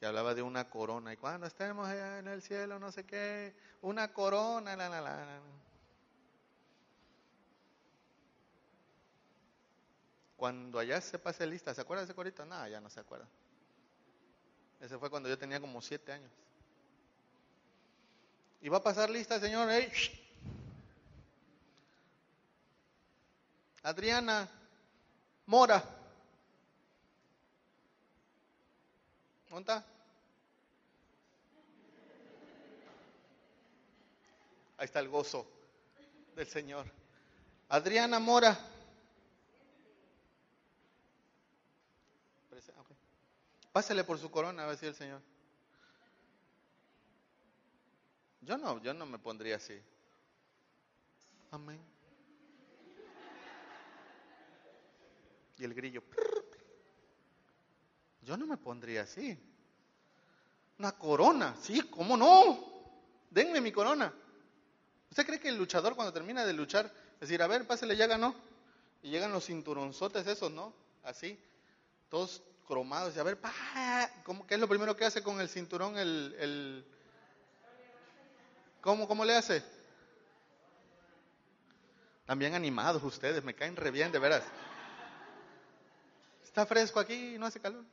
que hablaba de una corona. Y cuando estemos allá en el cielo, no sé qué, una corona, la, la, la. Cuando allá se pase lista, ¿se acuerda de ese corito? No, ya no se acuerda. Ese fue cuando yo tenía como siete años. Y va a pasar lista, señor. Adriana Mora. ¿Dónde? Ahí está el gozo del Señor. Adriana Mora. Pásale por su corona, a ver si el Señor. Yo no, yo no me pondría así. Amén. Y el grillo. Yo no me pondría así. Una corona, sí, ¿cómo no? Denme mi corona. ¿Usted cree que el luchador cuando termina de luchar, decir, a ver, pásale, ya ganó? Y llegan los cinturonzotes esos, ¿no? Así, todos cromados. Y a ver, pa, ¿cómo, ¿qué es lo primero que hace con el cinturón? El, el ¿cómo, ¿Cómo le hace? También animados ustedes, me caen re bien, de veras. Está fresco aquí, no hace calor.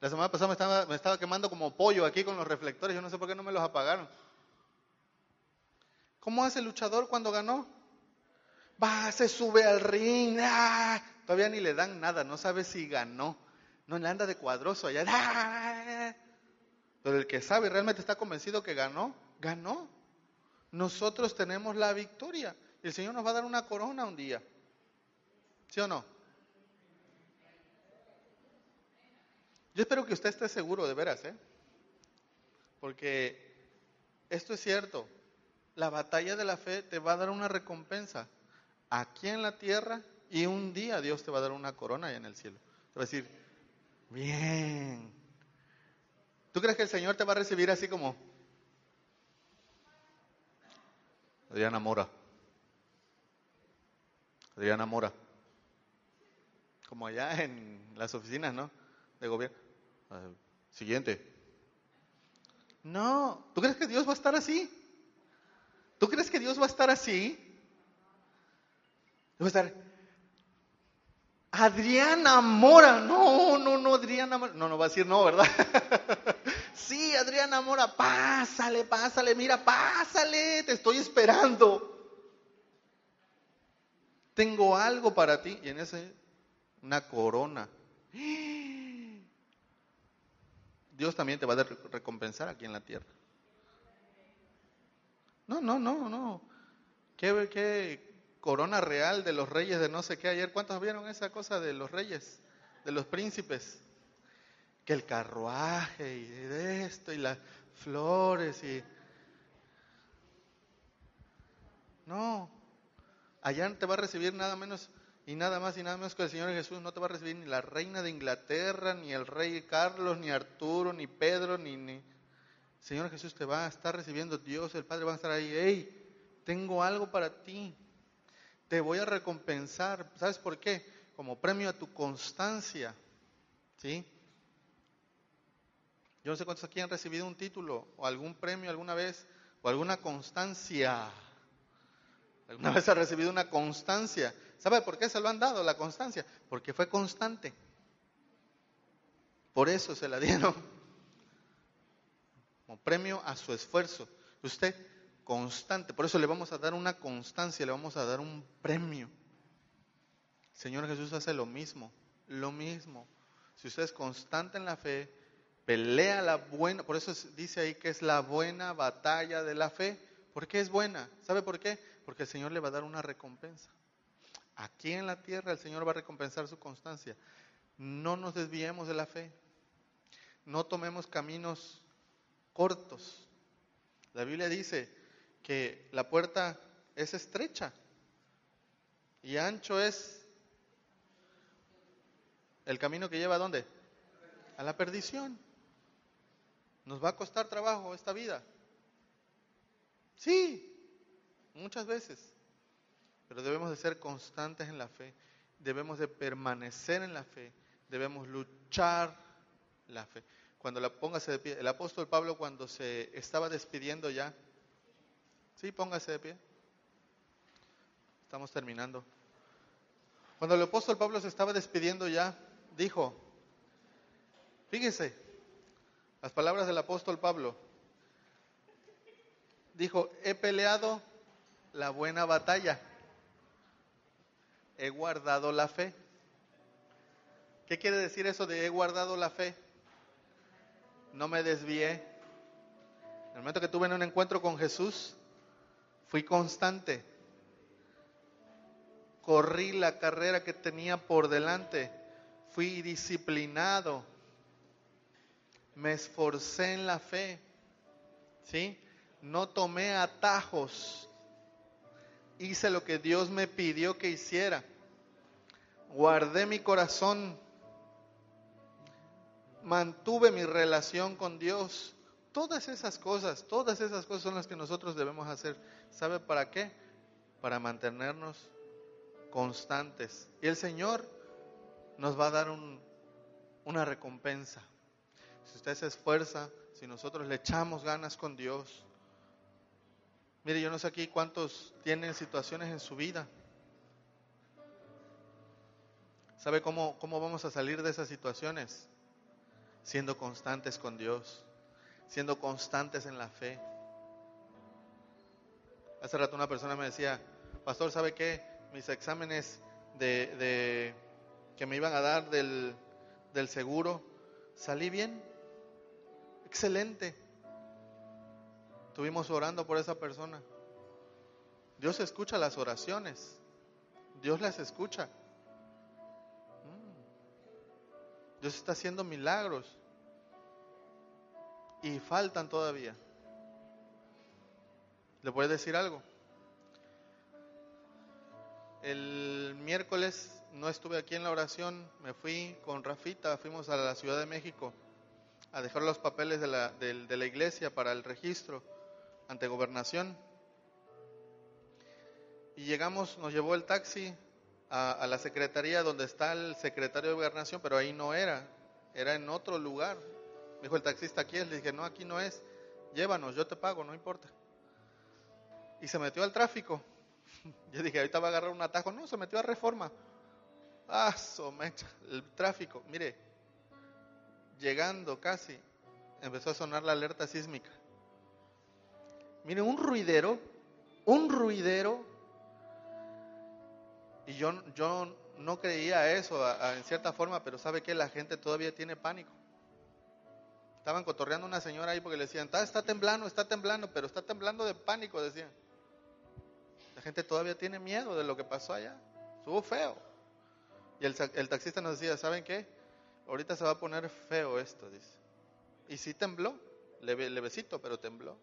La semana pasada me estaba, me estaba quemando como pollo aquí con los reflectores, yo no sé por qué no me los apagaron. ¿Cómo hace el luchador cuando ganó? Va, se sube al ring, ¡ah! todavía ni le dan nada, no sabe si ganó. No le anda de cuadroso allá. ¡ah! Pero el que sabe realmente está convencido que ganó, ganó. Nosotros tenemos la victoria. El Señor nos va a dar una corona un día. ¿Sí o no? Yo espero que usted esté seguro de veras, ¿eh? Porque esto es cierto. La batalla de la fe te va a dar una recompensa aquí en la tierra y un día Dios te va a dar una corona allá en el cielo. Te va a decir, bien. ¿Tú crees que el Señor te va a recibir así como Adriana Mora? Adriana Mora. Como allá en las oficinas, ¿no? De gobierno. Ah, siguiente. No, ¿tú crees que Dios va a estar así? ¿Tú crees que Dios va a estar así? A estar, Adriana Mora, no, no, no, Adriana Mora, no, no va a decir no, ¿verdad? sí, Adriana Mora, pásale, pásale, mira, pásale, te estoy esperando tengo algo para ti. Y en ese, una corona. Dios también te va a recompensar aquí en la tierra. No, no, no, no. ¿Qué, qué corona real de los reyes de no sé qué ayer? ¿Cuántos vieron esa cosa de los reyes, de los príncipes? Que el carruaje y de esto y las flores y... No, Allá no te va a recibir nada menos y nada más y nada menos que el Señor Jesús. No te va a recibir ni la reina de Inglaterra, ni el rey Carlos, ni Arturo, ni Pedro, ni, ni... Señor Jesús te va a estar recibiendo. Dios, el Padre va a estar ahí. Hey, tengo algo para ti. Te voy a recompensar. ¿Sabes por qué? Como premio a tu constancia. ¿Sí? Yo no sé cuántos aquí han recibido un título o algún premio alguna vez o alguna constancia. ¿Alguna vez ha recibido una constancia? ¿Sabe por qué se lo han dado la constancia? Porque fue constante. Por eso se la dieron. Como premio a su esfuerzo. Usted constante. Por eso le vamos a dar una constancia, le vamos a dar un premio. Señor Jesús hace lo mismo, lo mismo. Si usted es constante en la fe, pelea la buena, por eso dice ahí que es la buena batalla de la fe. ¿Por qué es buena? ¿Sabe por qué? Porque el Señor le va a dar una recompensa. Aquí en la tierra el Señor va a recompensar su constancia. No nos desviemos de la fe. No tomemos caminos cortos. La Biblia dice que la puerta es estrecha y ancho es el camino que lleva a dónde? A la perdición. Nos va a costar trabajo esta vida. Sí, muchas veces. Pero debemos de ser constantes en la fe, debemos de permanecer en la fe, debemos luchar la fe. Cuando la póngase de pie, el apóstol Pablo cuando se estaba despidiendo ya, sí, póngase de pie. Estamos terminando. Cuando el apóstol Pablo se estaba despidiendo ya, dijo, fíjese, las palabras del apóstol Pablo, dijo, he peleado la buena batalla. He guardado la fe. ¿Qué quiere decir eso de he guardado la fe? No me desvié. En el momento que tuve un encuentro con Jesús, fui constante. Corrí la carrera que tenía por delante. Fui disciplinado. Me esforcé en la fe. ¿Sí? No tomé atajos hice lo que Dios me pidió que hiciera. Guardé mi corazón. Mantuve mi relación con Dios. Todas esas cosas, todas esas cosas son las que nosotros debemos hacer. ¿Sabe para qué? Para mantenernos constantes. Y el Señor nos va a dar un una recompensa. Si usted se esfuerza, si nosotros le echamos ganas con Dios. Mire, yo no sé aquí cuántos tienen situaciones en su vida. ¿Sabe cómo, cómo vamos a salir de esas situaciones? Siendo constantes con Dios, siendo constantes en la fe. Hace rato una persona me decía, pastor, ¿sabe qué? Mis exámenes de, de que me iban a dar del, del seguro, salí bien, excelente. Estuvimos orando por esa persona. Dios escucha las oraciones, Dios las escucha. Mm. Dios está haciendo milagros y faltan todavía. ¿Le puedo decir algo? El miércoles no estuve aquí en la oración, me fui con Rafita, fuimos a la Ciudad de México a dejar los papeles de la, de, la iglesia para el registro ante gobernación. Y llegamos, nos llevó el taxi a, la secretaría donde está el secretario de gobernación, pero ahí no era, era en otro lugar. Me dijo el taxista, aquí es, le dije, no, aquí no es, llévanos, yo te pago, no importa. Y se metió al tráfico. Yo dije, ahorita va a agarrar un atajo. No, se metió a reforma. Ah, somecha, el tráfico. Mire, llegando casi, empezó a sonar la alerta sísmica. Mire, un ruidero, un ruidero. Y yo, yo no creía eso en cierta forma, pero sabe que la gente todavía tiene pánico. Estaban cotorreando una señora ahí porque le decían, está, temblando, está temblando, pero está temblando de pánico, decían. La gente todavía tiene miedo de lo que pasó allá. Estuvo feo. Y el, el taxista nos decía, ¿saben qué? Ahorita se va a poner feo esto, dice. Y sí tembló, leve, levecito, pero tembló.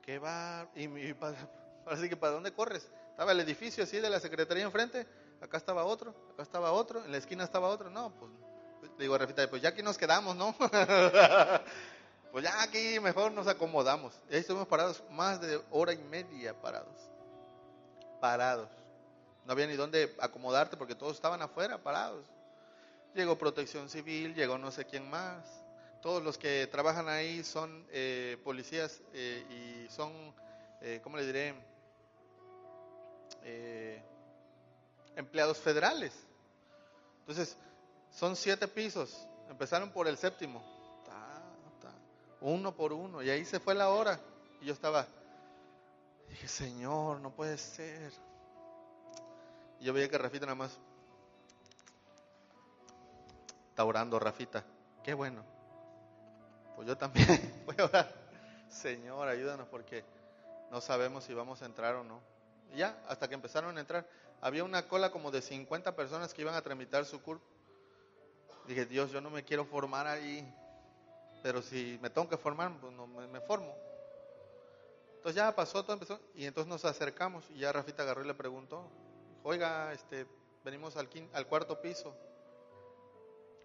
¿qué va? Y, y que ¿para dónde corres? Estaba el edificio así de la secretaría enfrente, acá estaba otro, acá estaba otro, en la esquina estaba otro. No, pues, le digo a Rafita, pues ya aquí nos quedamos, ¿no? pues ya aquí mejor nos acomodamos. Y ahí estuvimos parados más de hora y media parados. Parados. No había ni dónde acomodarte porque todos estaban afuera parados. Llegó protección civil, llegó no sé quién más. Todos los que trabajan ahí son eh, policías eh, y son, eh, ¿cómo le diré? Empleados federales. Entonces, son siete pisos. Empezaron por el séptimo. uno por uno. Y ahí se fue la hora. Y yo estaba, dije, Señor, no puede ser. Y yo veía que Rafita nada más está orando, Rafita. Qué bueno. Pues yo también voy a orar. Señor, ayúdanos porque no sabemos si vamos a entrar o no. Y ya, hasta que empezaron a entrar, había una cola como de 50 personas que iban a tramitar su CURP. Dije, Dios, yo no me quiero formar ahí, pero si me tengo que formar, pues no me, me formo. Entonces ya pasó, todo empezó, y entonces nos acercamos, y ya Rafita agarró y le preguntó, oiga, este, venimos al, al cuarto piso,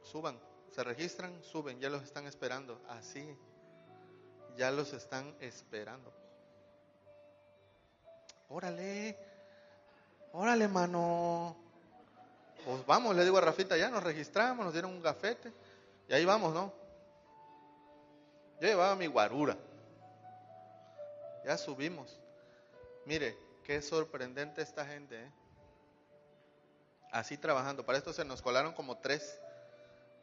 suban, se registran, suben, ya los están esperando, así, ya los están esperando. Órale, órale, mano. Pues vamos, le digo a Rafita, ya nos registramos, nos dieron un gafete, y ahí vamos, ¿no? Yo llevaba mi guarura, ya subimos. Mire, qué sorprendente esta gente, ¿eh? así trabajando. Para esto se nos colaron como tres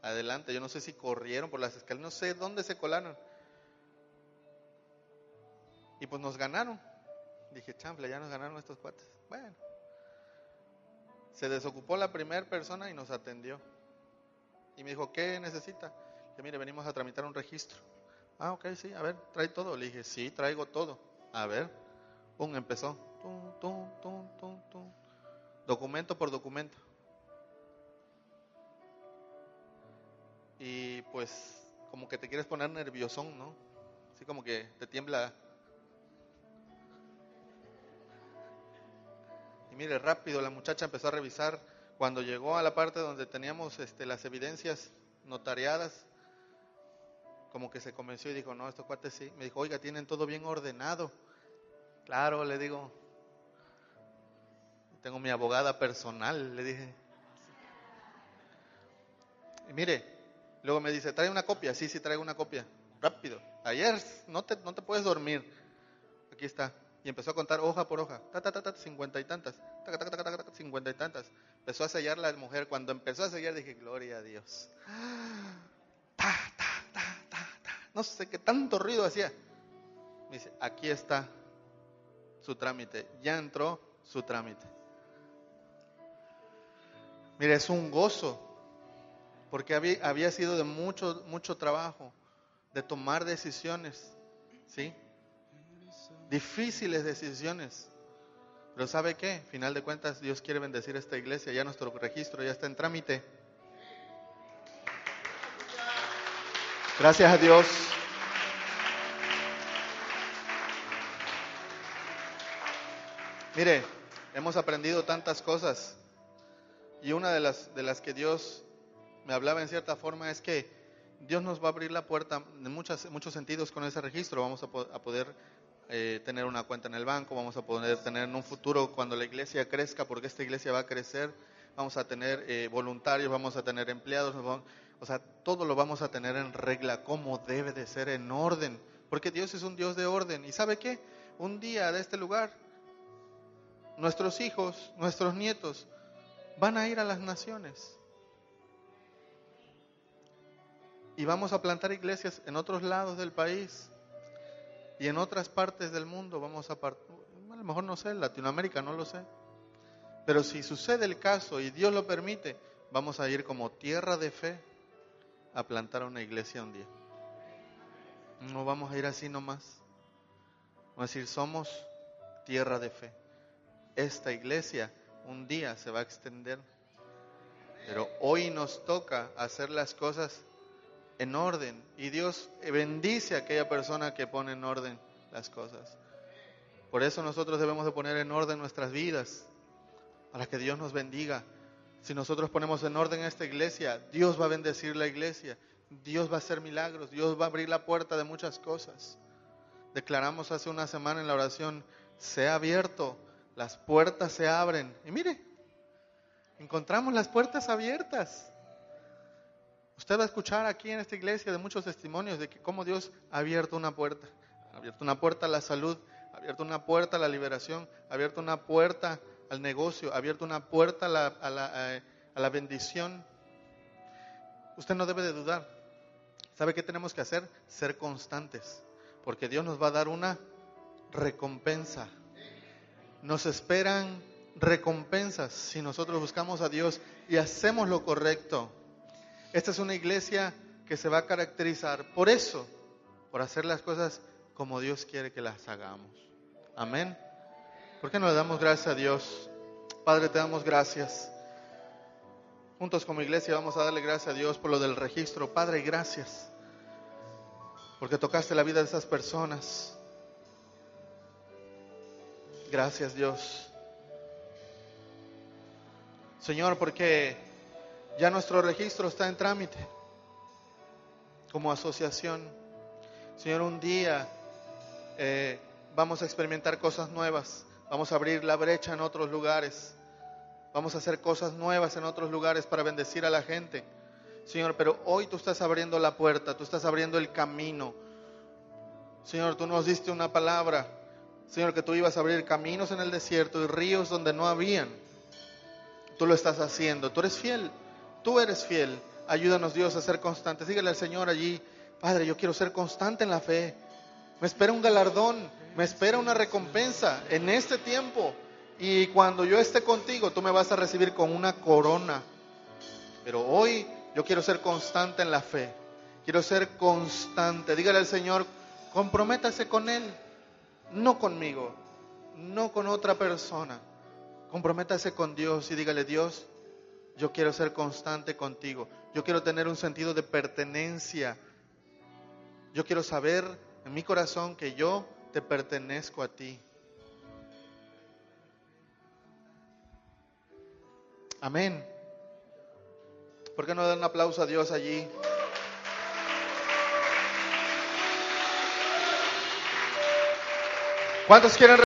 adelante. Yo no sé si corrieron por las escaleras, no sé dónde se colaron. Y pues nos ganaron. Dije, chanfle, ya nos ganaron estos cuates. Bueno, se desocupó la primera persona y nos atendió. Y me dijo, ¿qué necesita? Que mire, venimos a tramitar un registro. Ah, ok, sí, a ver, trae todo. Le dije, sí, traigo todo. A ver, pum, empezó. Tum, tum, tum, tum, tum documento por documento. Y pues como que te quieres poner nerviosón, ¿no? Así como que te tiembla. Y mire, rápido la muchacha empezó a revisar. Cuando llegó a la parte donde teníamos este, las evidencias notariadas, como que se convenció y dijo, no, estos cuates sí. Me dijo, oiga, tienen todo bien ordenado. Claro, le digo, tengo mi abogada personal, le dije. Y mire, luego me dice, trae una copia. Sí, sí, traigo una copia. Rápido. Ayer no te, no te puedes dormir. Aquí está. Y empezó a contar hoja por hoja. Ta, ta, ta, ta, cincuenta y tantas. Ta, ta, ta, ta, ta, ta, cincuenta y tantas. Empezó a sellar la mujer. Cuando empezó a sellar dije, gloria a Dios. Ta, ta, ta, ta, ta. No sé qué tanto ruido hacía. Dice, aquí está su trámite. Ya entró su trámite. Mire, es un gozo, porque había, había sido de mucho, mucho trabajo, de tomar decisiones, ¿sí? Difíciles decisiones. Pero ¿sabe qué? Final de cuentas, Dios quiere bendecir esta iglesia, ya nuestro registro ya está en trámite. Gracias a Dios. Mire, hemos aprendido tantas cosas y una de las, de las que Dios me hablaba en cierta forma es que Dios nos va a abrir la puerta en muchas, muchos sentidos con ese registro. Vamos a, a poder eh, tener una cuenta en el banco, vamos a poder tener en un futuro cuando la iglesia crezca, porque esta iglesia va a crecer, vamos a tener eh, voluntarios, vamos a tener empleados, o sea, todo lo vamos a tener en regla, como debe de ser, en orden, porque Dios es un Dios de orden. ¿Y sabe qué? Un día de este lugar nuestros hijos, nuestros nietos, van a ir a las naciones. Y vamos a plantar iglesias en otros lados del país y en otras partes del mundo. Vamos a, a lo mejor no sé, Latinoamérica no lo sé. Pero si sucede el caso y Dios lo permite, vamos a ir como tierra de fe a plantar una iglesia un día. No vamos a ir así nomás. Vamos a decir, somos tierra de fe esta iglesia un día se va a extender. Pero hoy nos toca hacer las cosas en orden. Y Dios bendice a aquella persona que pone en orden las cosas. Por eso nosotros debemos de poner en orden nuestras vidas, para que Dios nos bendiga. Si nosotros ponemos en orden esta iglesia, Dios va a bendecir la iglesia, Dios va a hacer milagros, Dios va a abrir la puerta de muchas cosas. Declaramos hace una semana en la oración, sea abierto las puertas se abren. Y mire, encontramos las puertas abiertas. Usted va a escuchar aquí en esta iglesia de muchos testimonios de que cómo Dios ha abierto una puerta. Ha abierto una puerta a la salud, ha abierto una puerta a la liberación, ha abierto una puerta al negocio, ha abierto una puerta a la, a la, a la bendición. Usted no debe de dudar. ¿Sabe qué tenemos que hacer? Ser constantes, porque Dios nos va a dar una recompensa nos esperan recompensas si nosotros buscamos a Dios y hacemos lo correcto. Esta es una iglesia que se va a caracterizar por eso, por hacer las cosas como Dios quiere que las hagamos. Amén. ¿Por qué no le damos gracias a Dios? Padre, te damos gracias. Juntos como iglesia vamos a darle gracias a Dios por lo del registro. Padre, gracias. Porque tocaste la vida de esas personas. Gracias Dios. Señor, porque ya nuestro registro está en trámite como asociación. Señor, un día eh, vamos a experimentar cosas nuevas, vamos a abrir la brecha en otros lugares, vamos a hacer cosas nuevas en otros lugares para bendecir a la gente. Señor, pero hoy tú estás abriendo la puerta, tú estás abriendo el camino. Señor, tú nos diste una palabra Señor, que tú ibas a abrir caminos en el desierto y ríos donde no habían. Tú lo estás haciendo. Tú eres fiel. Tú eres fiel. Ayúdanos, Dios, a ser constantes. Dígale al Señor allí, Padre, yo quiero ser constante en la fe. Me espera un galardón, me espera una recompensa en este tiempo. Y cuando yo esté contigo, tú me vas a recibir con una corona. Pero hoy yo quiero ser constante en la fe. Quiero ser constante. Dígale al Señor, comprométase con Él no conmigo, no con otra persona. Comprométase con Dios y dígale, Dios, yo quiero ser constante contigo. Yo quiero tener un sentido de pertenencia. Yo quiero saber en mi corazón que yo te pertenezco a ti. Amén. ¿Por qué no dar un aplauso a Dios allí? ¿Cuántos quieren